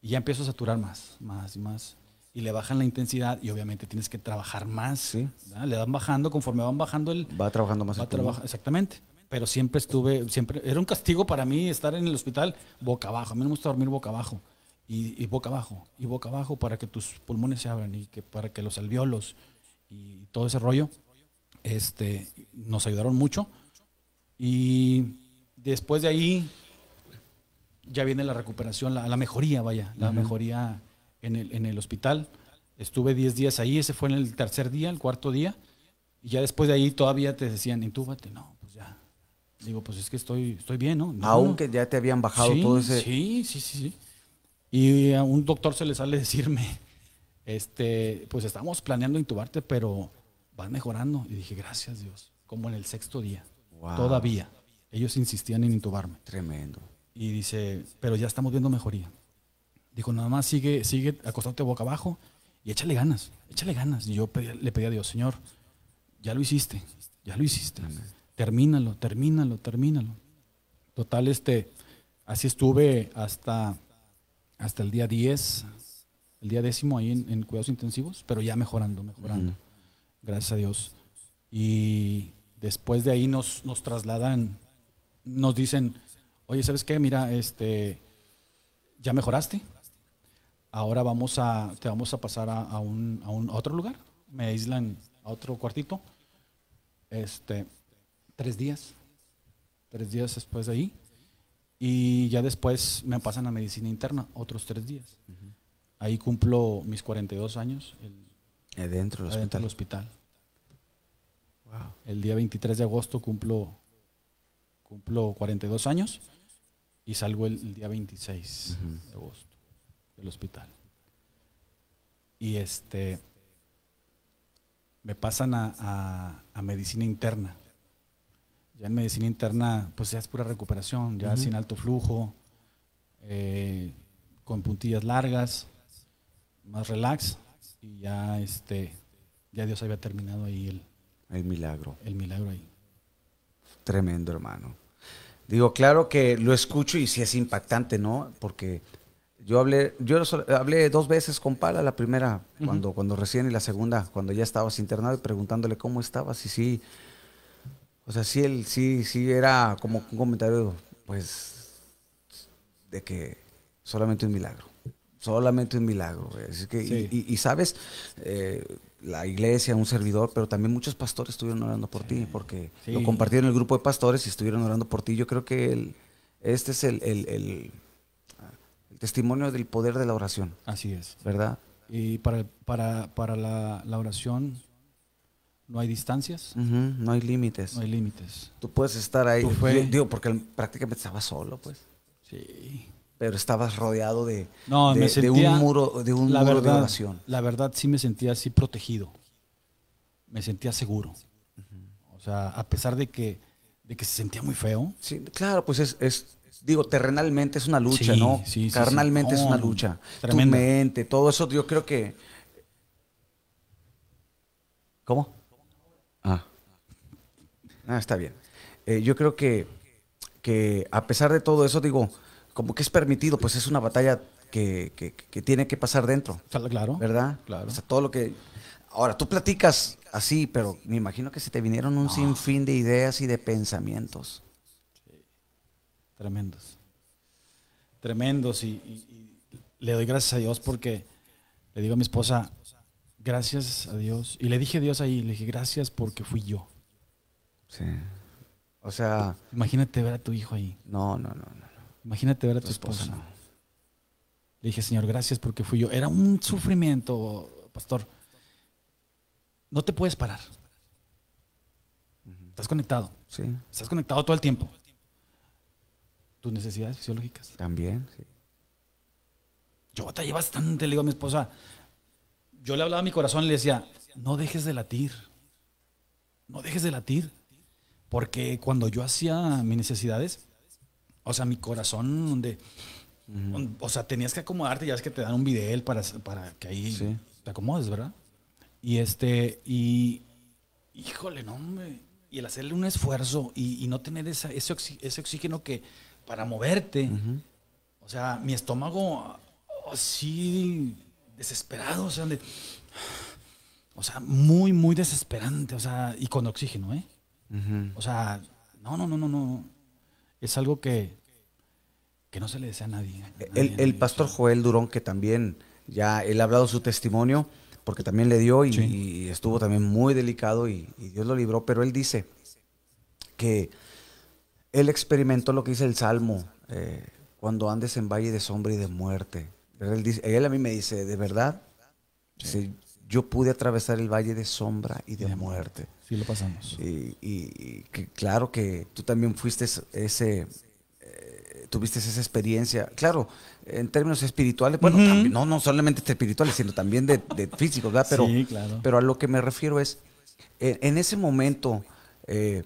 y ya empiezo a saturar más, más y más. Y le bajan la intensidad y obviamente tienes que trabajar más. Sí. Le van bajando, conforme van bajando el, Va trabajando más Va el exactamente. Pero siempre estuve, siempre, era un castigo para mí estar en el hospital boca abajo. A mí no me gusta dormir boca abajo. Y, y boca abajo, y boca abajo para que tus pulmones se abran y que para que los alveolos y todo ese rollo este, nos ayudaron mucho. Y después de ahí ya viene la recuperación, la, la mejoría, vaya, la mejoría en el, en el hospital. Estuve 10 días ahí, ese fue en el tercer día, el cuarto día. Y ya después de ahí todavía te decían, intúbate. No. Digo, pues es que estoy, estoy bien, ¿no? No. Aunque ya te habían bajado Sí, todo ese. Sí, sí, sí, sí. Y a un doctor se le sale decirme, este, pues estamos planeando intubarte, pero vas mejorando. Y dije, gracias Dios. Como en el sexto día. Wow. Todavía. Ellos insistían en intubarme. Tremendo. Y dice, pero ya estamos viendo mejoría. Dijo, nada más sigue, sigue acostándote boca abajo y échale ganas, échale ganas. Y yo le pedí a Dios, Señor, ya lo hiciste, ya lo hiciste. Termínalo, termínalo, termínalo. Total, este, así estuve hasta, hasta el día 10, el día décimo ahí en, en cuidados intensivos, pero ya mejorando, mejorando. Gracias a Dios. Y después de ahí nos, nos trasladan, nos dicen, oye, ¿sabes qué? Mira, este, ya mejoraste. Ahora vamos a, te vamos a pasar a, a un, a un- a otro lugar. Me aíslan a otro cuartito. Este, tres días. Tres días después de ahí. Y ya después me pasan a medicina interna, otros tres días. Ahí cumplo mis 42 años el, Eh, Dentro del adentro hospital. del hospital. El día 23 de agosto cumplo, cumplo 42 años y salgo el, el día 26 de agosto del hospital. Y este me pasan a, a- a medicina interna. Ya en medicina interna, pues ya es pura recuperación, ya sin alto flujo, eh, con puntillas largas, más relax, y ya este, ya Dios había terminado ahí el, El milagro. el milagro ahí. Tremendo, hermano. Digo, claro que lo escucho y sí es impactante, ¿no? Porque Yo hablé, yo hablé dos veces con Pala, la primera cuando, cuando recién y la segunda cuando ya estabas internado y preguntándole cómo estabas y sí, o sea, sí, él, sí, sí era como un comentario, pues, de que solamente un milagro, solamente un milagro. Así que, y- Sí. y, y sabes, eh, la iglesia, un servidor, pero también muchos pastores estuvieron orando por ti, porque Sí. lo compartieron en el grupo de pastores y estuvieron orando por ti. Yo creo que el- este es el, el- el- el testimonio del poder de la oración, Así es. ¿verdad? Y para, para, para la, la oración no hay distancias, No hay límites. no hay límites. Tú puedes estar ahí. Digo, porque prácticamente estabas solo, pues. Sí. Pero estabas rodeado de, No, de, me de sentía. un muro, de, un la muro de verdad, oración. La verdad, sí me sentía así protegido. Me sentía seguro. O sea, a pesar de que, de que se sentía muy feo. Sí, claro, pues es, es- digo, terrenalmente es una lucha, Sí, ¿no? sí, sí, Carnalmente sí. es una lucha. tremenda. Tu mente, todo eso, yo creo que. ¿Cómo? Ah. Ah, está bien. Eh, yo creo que, que a pesar de todo eso, digo, como que es permitido, pues es una batalla que, que- que tiene que pasar dentro, Claro. ¿verdad? Claro. O sea, todo lo que. Ahora, tú platicas así, pero me imagino que se te vinieron un sinfín de ideas y de pensamientos. Tremendos. Tremendos. Y, y- y le doy gracias a Dios porque le digo a mi esposa, gracias a Dios. Y le dije a Dios ahí, le dije, gracias porque fui yo. Sí. O sea, Imagínate ver a tu hijo ahí. no, no, no, no. Imagínate ver a tu, Tu esposa, esposa. no. Le dije, Señor, gracias porque fui yo. Era un sufrimiento, pastor. No te puedes parar. Estás conectado. Sí, Estás conectado todo el tiempo. Tus necesidades fisiológicas. también. sí. Yo batallé bastante, le digo a mi esposa. Yo le hablaba a mi corazón y le decía, no dejes de latir. No dejes de latir. Porque cuando yo hacía mis necesidades, o sea, mi corazón, donde, o sea, tenías que acomodarte, ya es que te dan un video para, para que ahí Sí. te acomodes, ¿verdad? Y este, y, híjole, no, hombre. Y el hacerle un esfuerzo y, y no tener esa- ese, oxi- ese oxígeno que para moverte, o sea, mi estómago así desesperado, o sea, de- o sea, muy, muy desesperante, o sea, y con oxígeno, ¿eh? O sea, no, no, no, no, no. Es algo que, que no se le desea a nadie. a nadie, a El, nadie, el pastor o sea. Joel Durón, que también ya él ha hablado su testimonio, porque también le dio y, Sí. y estuvo también muy delicado y, y Dios lo libró, pero él dice que él experimentó lo que dice el Salmo, eh, cuando andes en valle de sombra y de muerte. Él, dice, él a mí me dice, de verdad, dice, yo pude atravesar el valle de sombra y de muerte. Sí, lo pasamos. Y, y- y que claro que tú también fuiste ese, eh, tuviste esa experiencia, claro, en términos espirituales, bueno, también- no, no solamente espirituales, sino también de, de físicos, ¿verdad? Pero, Sí, claro. pero a lo que me refiero es, en, en ese momento, eh,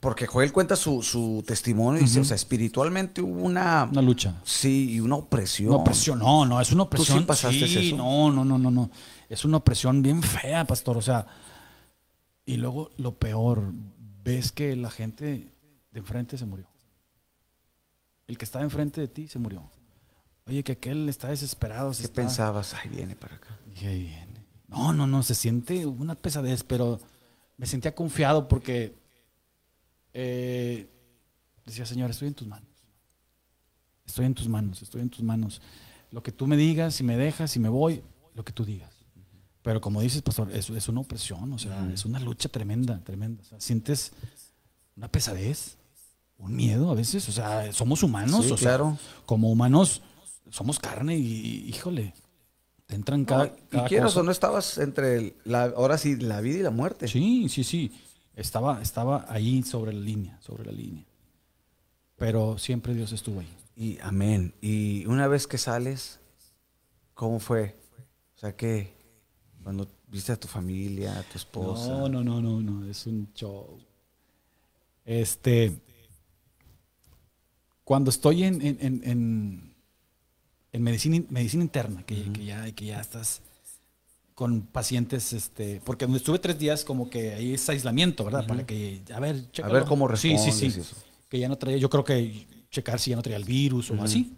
porque Joel cuenta su, su testimonio y dice, o sea, espiritualmente hubo una, Una lucha. sí, y una opresión. Una opresión, no, no, es una sí opresión. pasaste sí, eso? No, no, no, no, no. Es una opresión bien fea, pastor. O sea, y luego lo peor, ves que la gente de enfrente se murió. El que estaba enfrente de ti se murió. Oye, que aquel está desesperado. se ¿Qué está- pensabas? Ay, viene para acá. Dije, "Ahí viene". No, no, no, se siente una pesadez, pero me sentía confiado porque eh, decía, Señor, estoy en tus manos. Estoy en tus manos, estoy en tus manos. Lo que tú me digas, si me dejas, si me voy, lo que tú digas. Pero como dices, pastor, es, es una opresión, o sea, es una lucha tremenda, tremenda. O sea, sientes una pesadez, un miedo a veces, o sea, somos humanos, Sí, o sea, claro. como humanos somos carne y, híjole, te entran cada, No, y cada quieras cosa. o no estabas entre, la, ahora sí, la vida y la muerte. Sí, sí, sí. Estaba, estaba ahí sobre la línea, sobre la línea. Pero siempre Dios estuvo ahí. Y amén. Y una vez que sales, ¿cómo fue? O sea, que cuando viste a tu familia, a tu esposa. No, no, no, no, no, es un show. Este, cuando estoy en, en, en, en- medicina, in- medicina interna, que, que ya, que ya estás con pacientes, este, porque donde estuve tres días, como que ahí es aislamiento, ¿verdad? Para que, a ver, chécalo. ver cómo Sí, sí, sí. eso. Que ya no traía, yo creo que checar si ya no traía el virus o así.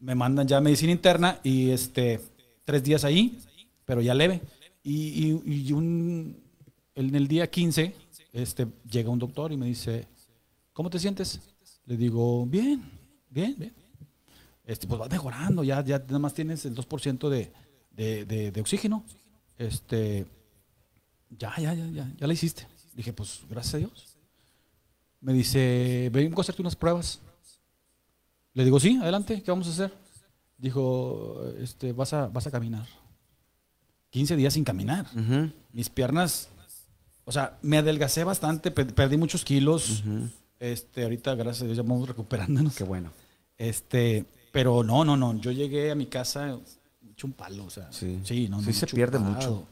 me mandan ya medicina interna y este, tres días ahí, pero ya leve. Y, y- y un, en el día 15 este, llega un doctor y me dice, ¿cómo te sientes? Le digo, bien, bien, bien. Este, pues vas mejorando, ya, ya nada más tienes el 2% de, de, de, de oxígeno. Este, ya, ya, ya, ya, ya la hiciste. Dije, pues gracias a Dios. Me dice, vengo a hacerte unas pruebas. Le digo, sí, adelante, ¿qué vamos a hacer? Dijo, este, vas a, vas a caminar. 15 días sin caminar. Mis piernas, o sea, me adelgacé bastante, pe- perdí muchos kilos. Este, ahorita, gracias a Dios, ya vamos recuperándonos. Qué bueno. Este, pero no, no, no. Yo llegué a mi casa hecho un palo, o sea. Sí. no, Sí no, se pierde chupado. mucho.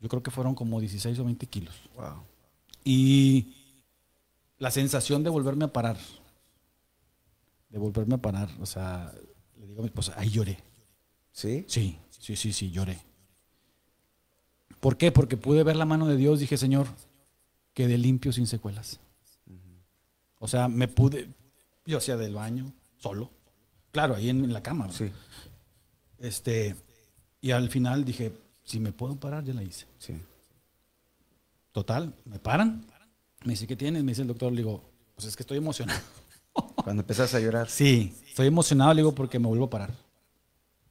Yo creo que fueron como 16 o 20 kilos. Wow. Y la sensación de volverme a parar. De volverme a parar. O sea, le digo a mi esposa, ahí lloré. ¿Sí? Sí, sí, sí, sí, lloré. ¿Por qué? Porque pude ver la mano de Dios, dije, Señor, quedé limpio sin secuelas. O sea, me pude, yo hacía del baño, solo. Claro, ahí en, en la cama. Sí, Este, y al final dije, si me puedo parar, ya la hice. sí. Total, me paran. Me dice, ¿qué tienes? Me dice el doctor, le digo, pues es que estoy emocionado. Cuando empezás a llorar. Sí, estoy emocionado, le digo, porque me vuelvo a parar.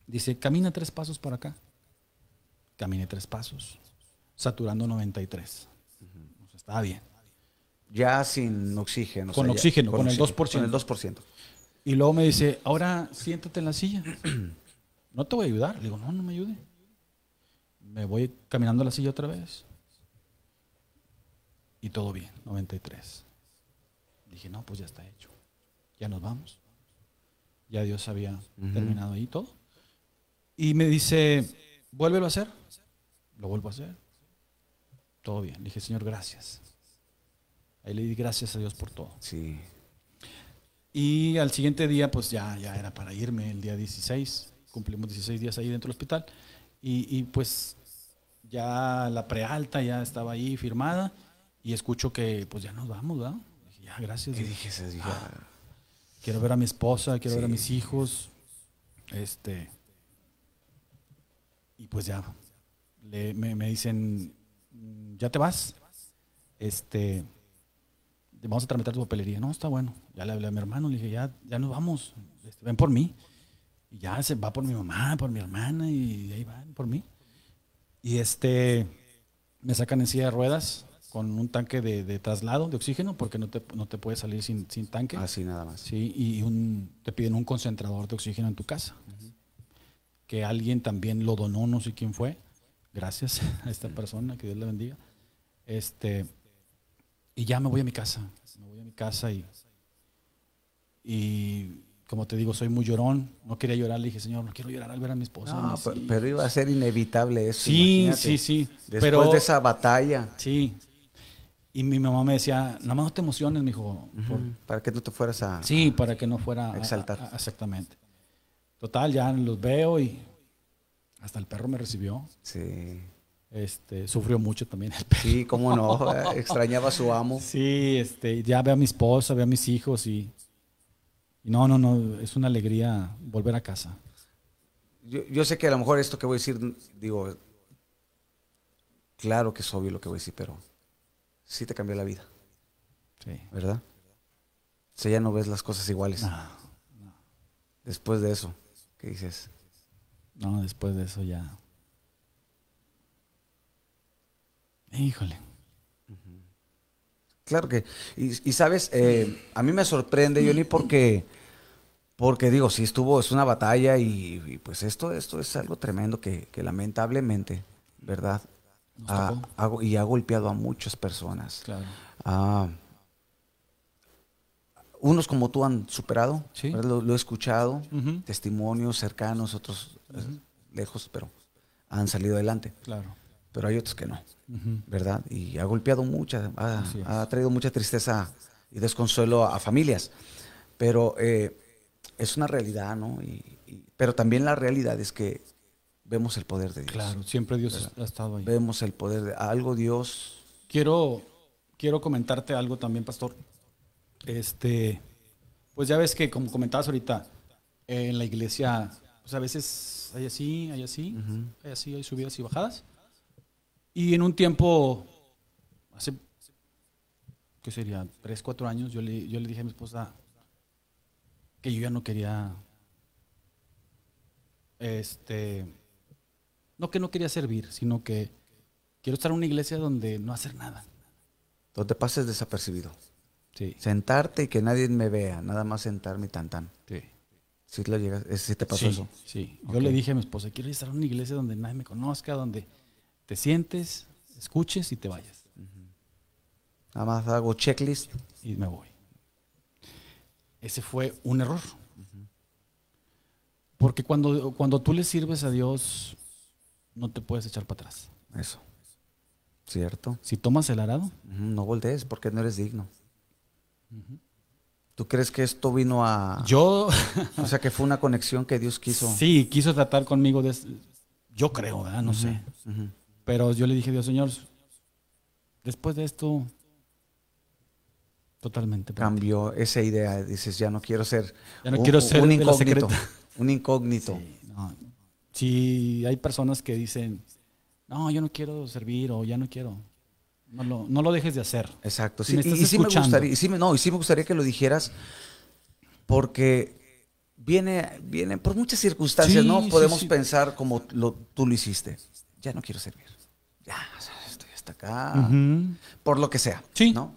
Dice, camina tres pasos para acá. Caminé tres pasos, saturando 93. O sea, estaba bien. Ya sin oxígeno. o Con ya- oxígeno, con el 2%. Con el 2%. Y luego me dice, ahora siéntate en la silla. No te voy a ayudar. Le digo, no, no me ayude. Me voy caminando a la silla otra vez. Y todo bien, 93. Dije, no, pues ya está hecho. Ya nos vamos. Ya Dios había terminado ahí todo. Y me dice, vuélvelo a hacer. Lo vuelvo a hacer. Todo bien. Le dije, Señor, gracias. Ahí le di gracias a Dios por todo. Sí. Y al siguiente día, pues ya, ya era para irme, el día 16. Cumplimos 16 días ahí dentro del hospital. Y, y, pues ya la prealta ya estaba ahí firmada. Y escucho que pues ya nos vamos, ¿verdad? Dije, ya, gracias. ¿Qué Dios. dijiste? Dije, Ah, quiero ver a mi esposa, quiero ver a mis hijos. Este. Y pues ya. le- me, me dicen, "Mm, ¿ya te vas? Este. Vamos a tramitar tu papelería. No, está bueno. Ya le hablé a mi hermano, le dije, ya, ya nos vamos. Este, ven por mí. Y ya se va por mi mamá, por mi hermana, y ahí van por mí. Y este. Me sacan en silla de ruedas con un tanque de, de traslado de oxígeno, porque no te, no te puedes salir sin, sin tanque. Así nada más. Sí, y un, te piden un concentrador de oxígeno en tu casa. Que alguien también lo donó, no sé quién fue. Gracias a esta persona, que Dios la bendiga. Este, y ya me voy a mi casa. Me voy a mi casa y, y como te digo, soy muy llorón. No quería llorar, le dije, Señor, no quiero llorar al ver a mi esposa. No, pero, hijos". pero iba a ser inevitable eso. Sí, imagínate. sí, sí. Después pero, de esa batalla, Sí. Y mi mamá me decía, nada más no te emociones, mijo. por- para que no te fueras a... Sí, para que no fuera a- Exaltar. a- a- exactamente. Total, ya los veo y hasta el perro me recibió. Sí. Este, sufrió mucho también el perro. Sí, cómo no. Extrañaba a su amo. Sí, este, ya veo a mi esposa, veo a mis hijos y, y no, no, no, es una alegría volver a casa. Yo, yo sé que a lo mejor esto que voy a decir, digo, claro que es obvio lo que voy a decir, pero sí te cambió la vida, Sí. ¿verdad? O sea, ya no ves las cosas iguales. No, Después de eso, ¿qué dices? no, después de eso ya. Híjole. Claro que, y, y sabes, eh, a mí me sorprende, Johnny, porque, porque digo, sí estuvo, es una batalla y, y pues esto, esto es algo tremendo que, que lamentablemente, ¿verdad? Ha- y ha golpeado a muchas personas. Claro. Ah, unos como tú han superado, lo, lo he escuchado, testimonios cercanos, otros eh, lejos, pero han salido adelante. Claro. Pero hay otros que no. ¿verdad? Y ha golpeado mucha, ha, traído mucha tristeza y desconsuelo a, a familias. Pero eh, es una realidad, ¿no? Y, y- pero también la realidad es que vemos el poder de Dios. Claro, siempre Dios ha estado ahí. Vemos el poder de algo Dios. Quiero, quiero comentarte algo también, pastor. Este, pues ya ves que como comentabas ahorita, en la iglesia, pues a veces hay así, hay así, hay así, hay subidas y bajadas. Y en un tiempo, hace, ¿qué sería? Tres, cuatro años, yo le, yo le dije a mi esposa que yo ya no quería, este, no que no quería servir, sino que quiero estar en una iglesia donde no hacer nada. Donde pases desapercibido. Sí. Sentarte y que nadie me vea, nada más sentarme y tan tan. Sí. Si lo llegas, es- si te pasó sí, eso. Sí. Yo le dije a mi esposa, quiero estar en una iglesia donde nadie me conozca, donde te sientes, escuches y te vayas. Nada más hago checklist. Y me voy. Ese fue un error. Porque cuando, cuando tú le sirves a Dios, no te puedes echar para atrás. Eso. ¿Cierto? Si tomas el arado, No voltees porque no eres digno. ¿Tú crees que esto vino a... yo O sea, que fue una conexión que Dios quiso. sí quiso tratar conmigo de... Yo creo, ¿verdad? no sé. Pero yo le dije Dios, Señor, después de esto, totalmente. para ti". Cambió esa idea. Dices, ya no quiero ser... Ya no quiero ser un incógnito. Un incógnito. Sí, no. Hay personas que dicen, no, yo no quiero servir o ya no quiero. No lo, no lo dejes de hacer. Exacto. Sí, y, sí me gustaría, y sí no, y sí me gustaría que lo dijeras porque viene, viene por muchas circunstancias, Sí, ¿no? sí, Podemos sí. pensar como lo, tú lo hiciste. Ya no quiero servir. Ya, estoy hasta acá. Por lo que sea. Sí. ¿no?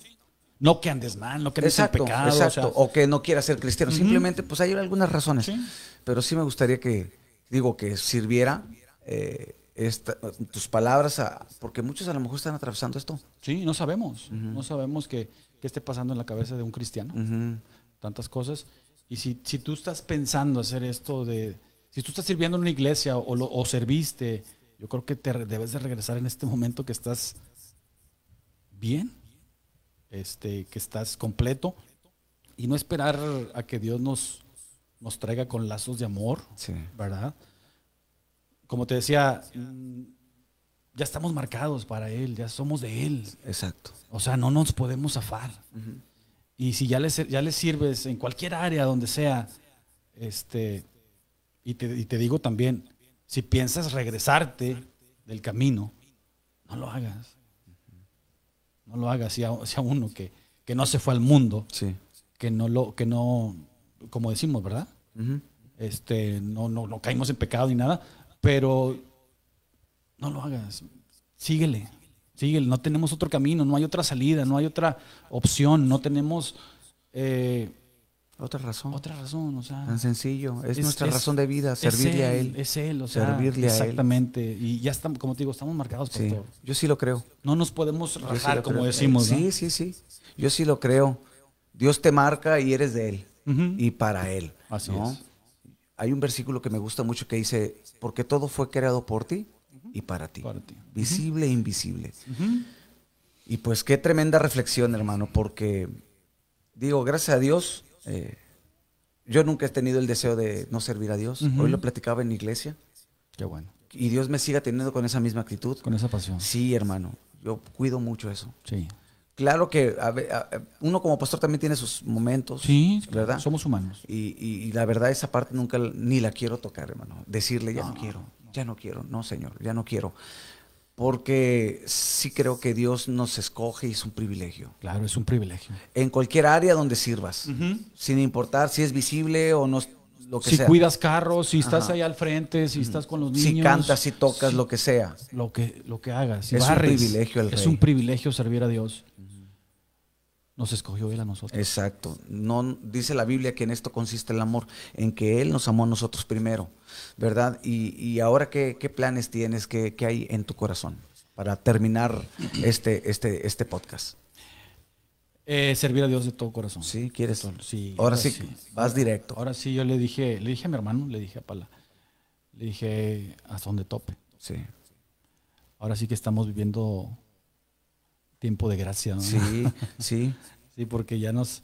No que andes mal, no que andes Exacto, en pecado. exacto. o O, que no quiera ser cristiano. Simplemente, pues hay algunas razones. Sí. Pero sí me gustaría que, digo, que sirviera eh, esta- tus palabras, a- porque muchos a lo mejor están atravesando esto. sí, no sabemos. No sabemos qué, qué esté pasando en la cabeza de un cristiano. Tantas cosas. Y si, si tú estás pensando hacer esto de... Si tú estás sirviendo en una iglesia o, lo- o serviste, yo creo que te debes de regresar en este momento que estás bien, este, que estás completo y no esperar a que Dios nos, nos traiga con lazos de amor, Sí. ¿verdad? Como te decía, ya estamos marcados para Él, ya somos de Él. Exacto. O sea, no nos podemos zafar. Y si ya le, ya le sirves en cualquier área donde sea, este, y te, y te digo también, si piensas regresarte del camino, no lo hagas. No lo hagas. Si a, si a uno que, que no se fue al mundo, Sí. que no lo, que no, como decimos, ¿verdad? Este, no, no, no caímos en pecado ni nada, pero no lo hagas. Síguele, síguele. No tenemos otro camino, no hay otra salida, no hay otra opción, no tenemos eh, Otra razón. otra razón. O sea, Tan sencillo. Es, Es- nuestra es- razón de vida, servirle a Él. Es Él, o sea, Servirle a Él. exactamente. Y ya estamos, como te digo, estamos marcados por Sí. todo. Yo sí lo creo. No nos podemos sí rajar, como decimos, ¿no? Sí, sí, sí. Yo sí lo creo. Dios te marca y eres de Él. Y para Él. Así ¿no? es. Hay un versículo que me gusta mucho que dice, porque todo fue creado por ti y para ti. Para ti. Visible e invisible. Y pues qué tremenda reflexión, hermano, porque digo, gracias a Dios, eh, yo nunca he tenido el deseo de no servir a Dios. Hoy lo platicaba en la iglesia Qué bueno. y Dios me siga teniendo con esa misma actitud. Con esa pasión. Sí, hermano, yo cuido mucho eso. Sí. Claro que a ve- a- a- uno como pastor también tiene sus momentos, Sí, ¿verdad? somos humanos. Y, y- y la verdad esa parte nunca ni la quiero tocar, hermano. Decirle, ya no, quiero, ya no quiero, no, Señor, ya no quiero. Porque sí creo que Dios nos escoge y es un privilegio. Claro, es un privilegio. En cualquier área donde sirvas, sin importar si es visible o no, lo que si sea. cuidas carros, si estás Ajá. ahí al frente, si estás con los niños. si cantas, si tocas, lo que sea. Lo que, lo que hagas. Si Es un privilegio el Es rey. un privilegio servir a Dios. Nos escogió Él a nosotros. Exacto. No dice la Biblia que en esto consiste el amor, en que Él nos amó a nosotros primero, ¿verdad? Y, y ahora qué, qué planes tienes, qué, qué hay en tu corazón para terminar este, este, este podcast. Eh, servir a Dios de todo corazón. Sí, quieres. Sí, ahora sí, vas directo. Ahora sí, yo le dije, le dije a mi hermano, le dije a Pala, le dije hasta donde tope. Sí. Ahora sí que estamos viviendo tiempo de gracia, ¿no? Sí, sí. Sí, porque ya nos,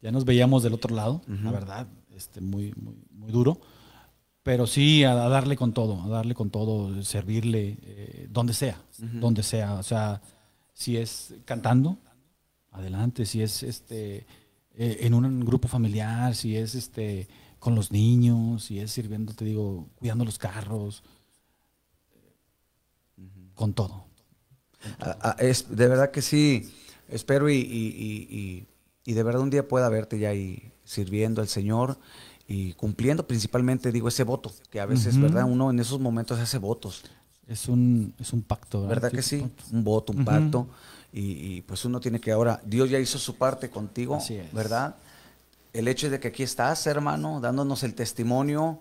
ya nos veíamos del otro lado, la verdad, este, muy, muy, muy duro. Pero sí, a, a darle con todo, a darle con todo, servirle, eh, donde sea, donde sea. O sea, si es cantando, adelante, si es este eh, en un grupo familiar, si es este con los niños y es sirviendo, te digo, cuidando los carros, con todo. Ah, es, de verdad que sí, espero y, y- y- y de verdad un día pueda verte ya ahí sirviendo al Señor y cumpliendo principalmente, digo, ese voto, que a veces, Ujú. ¿verdad? Uno en esos momentos hace votos, Es un, es un pacto, ¿verdad que Es sí? un voto, un pacto. Y, y, pues uno tiene que ahora, Dios ya hizo su parte contigo, Así es. ¿verdad? El hecho de que aquí estás, hermano, dándonos el testimonio,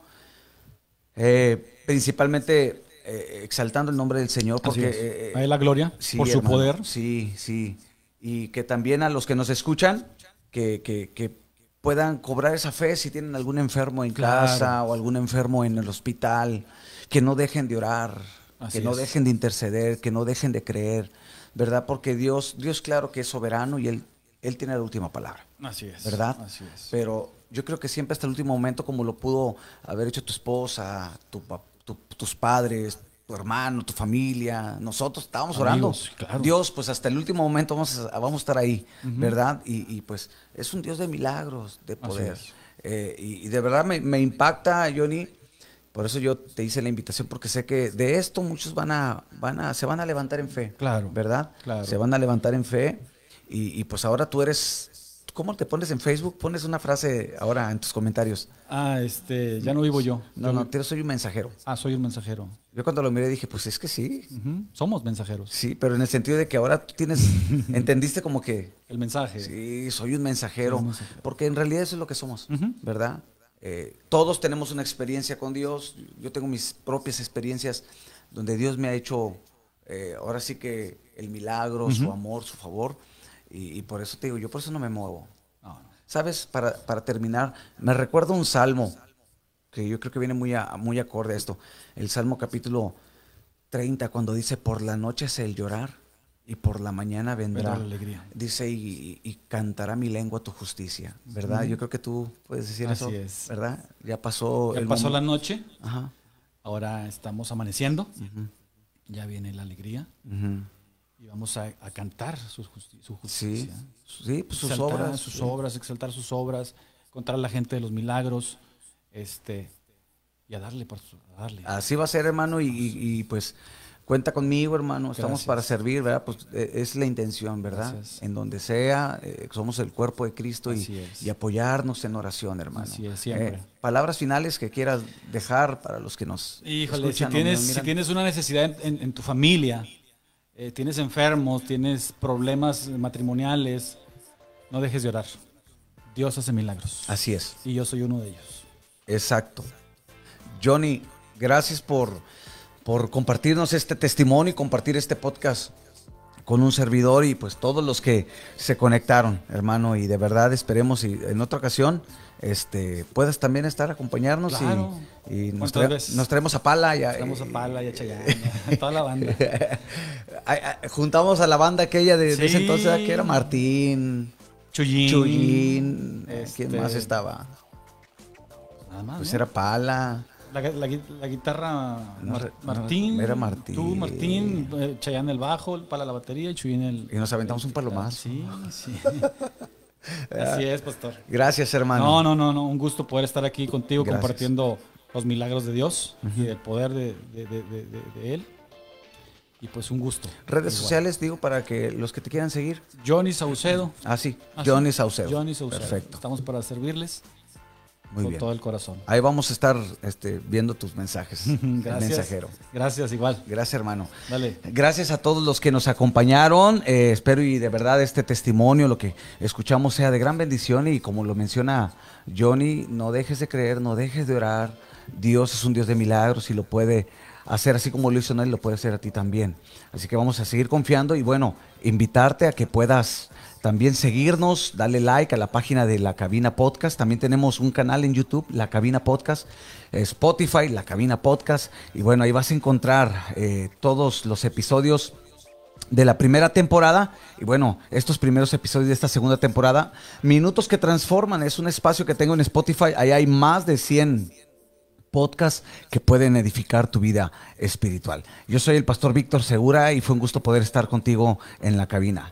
eh, principalmente eh, exaltando el nombre del Señor, porque... es. eh, A él la gloria Sí, por su hermano, poder. Sí, sí. Y que también a los que nos escuchan, que, que- que puedan cobrar esa fe si tienen algún enfermo en Claro. casa o algún enfermo en el hospital, que no dejen de orar, Así que no es. dejen de interceder, que no dejen de creer, ¿verdad? Porque Dios, Dios claro que es soberano y Él, Él tiene la última palabra. Así es. ¿verdad? Así es. Pero yo creo que siempre hasta el último momento, como lo pudo haber hecho tu esposa, tu, pa- tu- tus padres, tu hermano, tu familia, nosotros estábamos Amigos, orando. claro. Dios, pues hasta el último momento vamos a, vamos a estar ahí, ¿verdad? Y, y, pues es un Dios de milagros, de poder. Eh, y, y de verdad me, me impacta, Johnny. Por eso yo te hice la invitación, porque sé que de esto muchos van a, van a, se van a levantar en fe. Claro, ¿Verdad? claro. Se van a levantar en fe. Y, y pues ahora tú eres. ¿Cómo te pones en Facebook? Pones una frase ahora en tus comentarios. Ah, este, ya no vivo yo. No, no, yo soy un mensajero. Ah, soy un mensajero. Yo cuando lo miré dije, pues es que sí. Somos mensajeros. Sí, pero en el sentido de que ahora tú tienes, entendiste como que, El mensaje. sí, soy un mensajero, Soy un mensajero. porque en realidad eso es lo que somos. ¿verdad? Eh, todos tenemos una experiencia con Dios, yo tengo mis propias experiencias donde Dios me ha hecho, eh, ahora sí que el milagro, su amor, su favor, y, y por eso te digo, yo por eso no me muevo. No, no. ¿Sabes? Para, para terminar, me recuerdo un salmo que yo creo que viene muy, a- muy acorde a esto. El Salmo capítulo 30, cuando dice, por la noche es el llorar y por la mañana vendrá. Vendrá la alegría. Dice, y, y cantará mi lengua tu justicia, ¿verdad? Yo creo que tú puedes decir Así eso, es. ¿verdad? Ya pasó Ya el pasó la noche, Ajá. ahora estamos amaneciendo. Ya viene la alegría ujú. Y vamos a, a cantar su, justi- su Sí, justicia. sí, pues sus Exaltar obras. sus sí. obras, exaltar sus obras, contar a la gente de los milagros, este, y a darle, por su- a darle. Así va a ser, hermano, y, y- y, pues cuenta conmigo, hermano. Estamos Gracias. para servir, ¿verdad? Pues eh, es la intención, ¿verdad? Gracias. En donde sea, eh, somos el cuerpo de Cristo y, y apoyarnos en oración, hermano. Así es, siempre. Eh, palabras finales que quieras dejar para los que nos Híjole, si escuchan o tienes, nos si tienes una necesidad en, en- en tu familia, eh, tienes enfermos, tienes problemas matrimoniales, no dejes de orar. Dios hace milagros. Así es, Y yo soy uno de ellos. exacto. Johnny, gracias por, por compartirnos este testimonio y compartir este podcast con un servidor y pues todos los que se conectaron, hermano, y de verdad esperemos y en otra ocasión este puedas también estar acompañarnos y- Claro. y, nos, traemos a Pala y a- a Pala y a toda la banda. Juntamos a la banda aquella de, de ese Sí. entonces que era Martín, Chuyín. Chuyín, eh, ¿quién este, más estaba? Nada más. Pues ¿no? era Pala. La, la gui- la guitarra Mar- Martín. era Martín. Tú, Martín, eh, Chayanne el bajo, el Pala la batería y Chuyín el. Y nos aventamos un palo Ah, más. Sí, sí. Así es, pastor. Gracias, hermano. No, no, no, no. Un gusto poder estar aquí contigo Gracias. compartiendo los milagros de Dios y del poder de, de- de- de- de- de Él. Y pues un gusto. Redes Igual. sociales, digo, para que los que te quieran seguir. Johnny Saucedo. Ah, sí, Ah, sí. Johnny Saucedo. Johnny Saucedo. Perfecto, Estamos para servirles muy con bien. todo el corazón. Ahí vamos a estar este, viendo tus mensajes. Gracias. mensajero. Gracias, igual. Gracias, hermano. Dale. Gracias a todos los que nos acompañaron. Eh, espero y de verdad este testimonio, lo que escuchamos, sea de gran bendición. Y como lo menciona Johnny, no dejes de creer, no dejes de orar. Dios es un Dios de milagros y lo puede hacer así como lo hizo él, lo puede hacer a ti también. Así que vamos a seguir confiando y bueno, invitarte a que puedas también seguirnos, darle like a la página de La Cabina Podcast. También tenemos un canal en YouTube, La Cabina Podcast, eh, Spotify, La Cabina Podcast. Y bueno, ahí vas a encontrar eh, todos los episodios de la primera temporada y bueno, estos primeros episodios de esta segunda temporada, Minutos que Transforman, es un espacio que tengo en Spotify, ahí hay más de 100 podcasts que pueden edificar tu vida espiritual. Yo soy el pastor Víctor Segura y fue un gusto poder estar contigo en la cabina.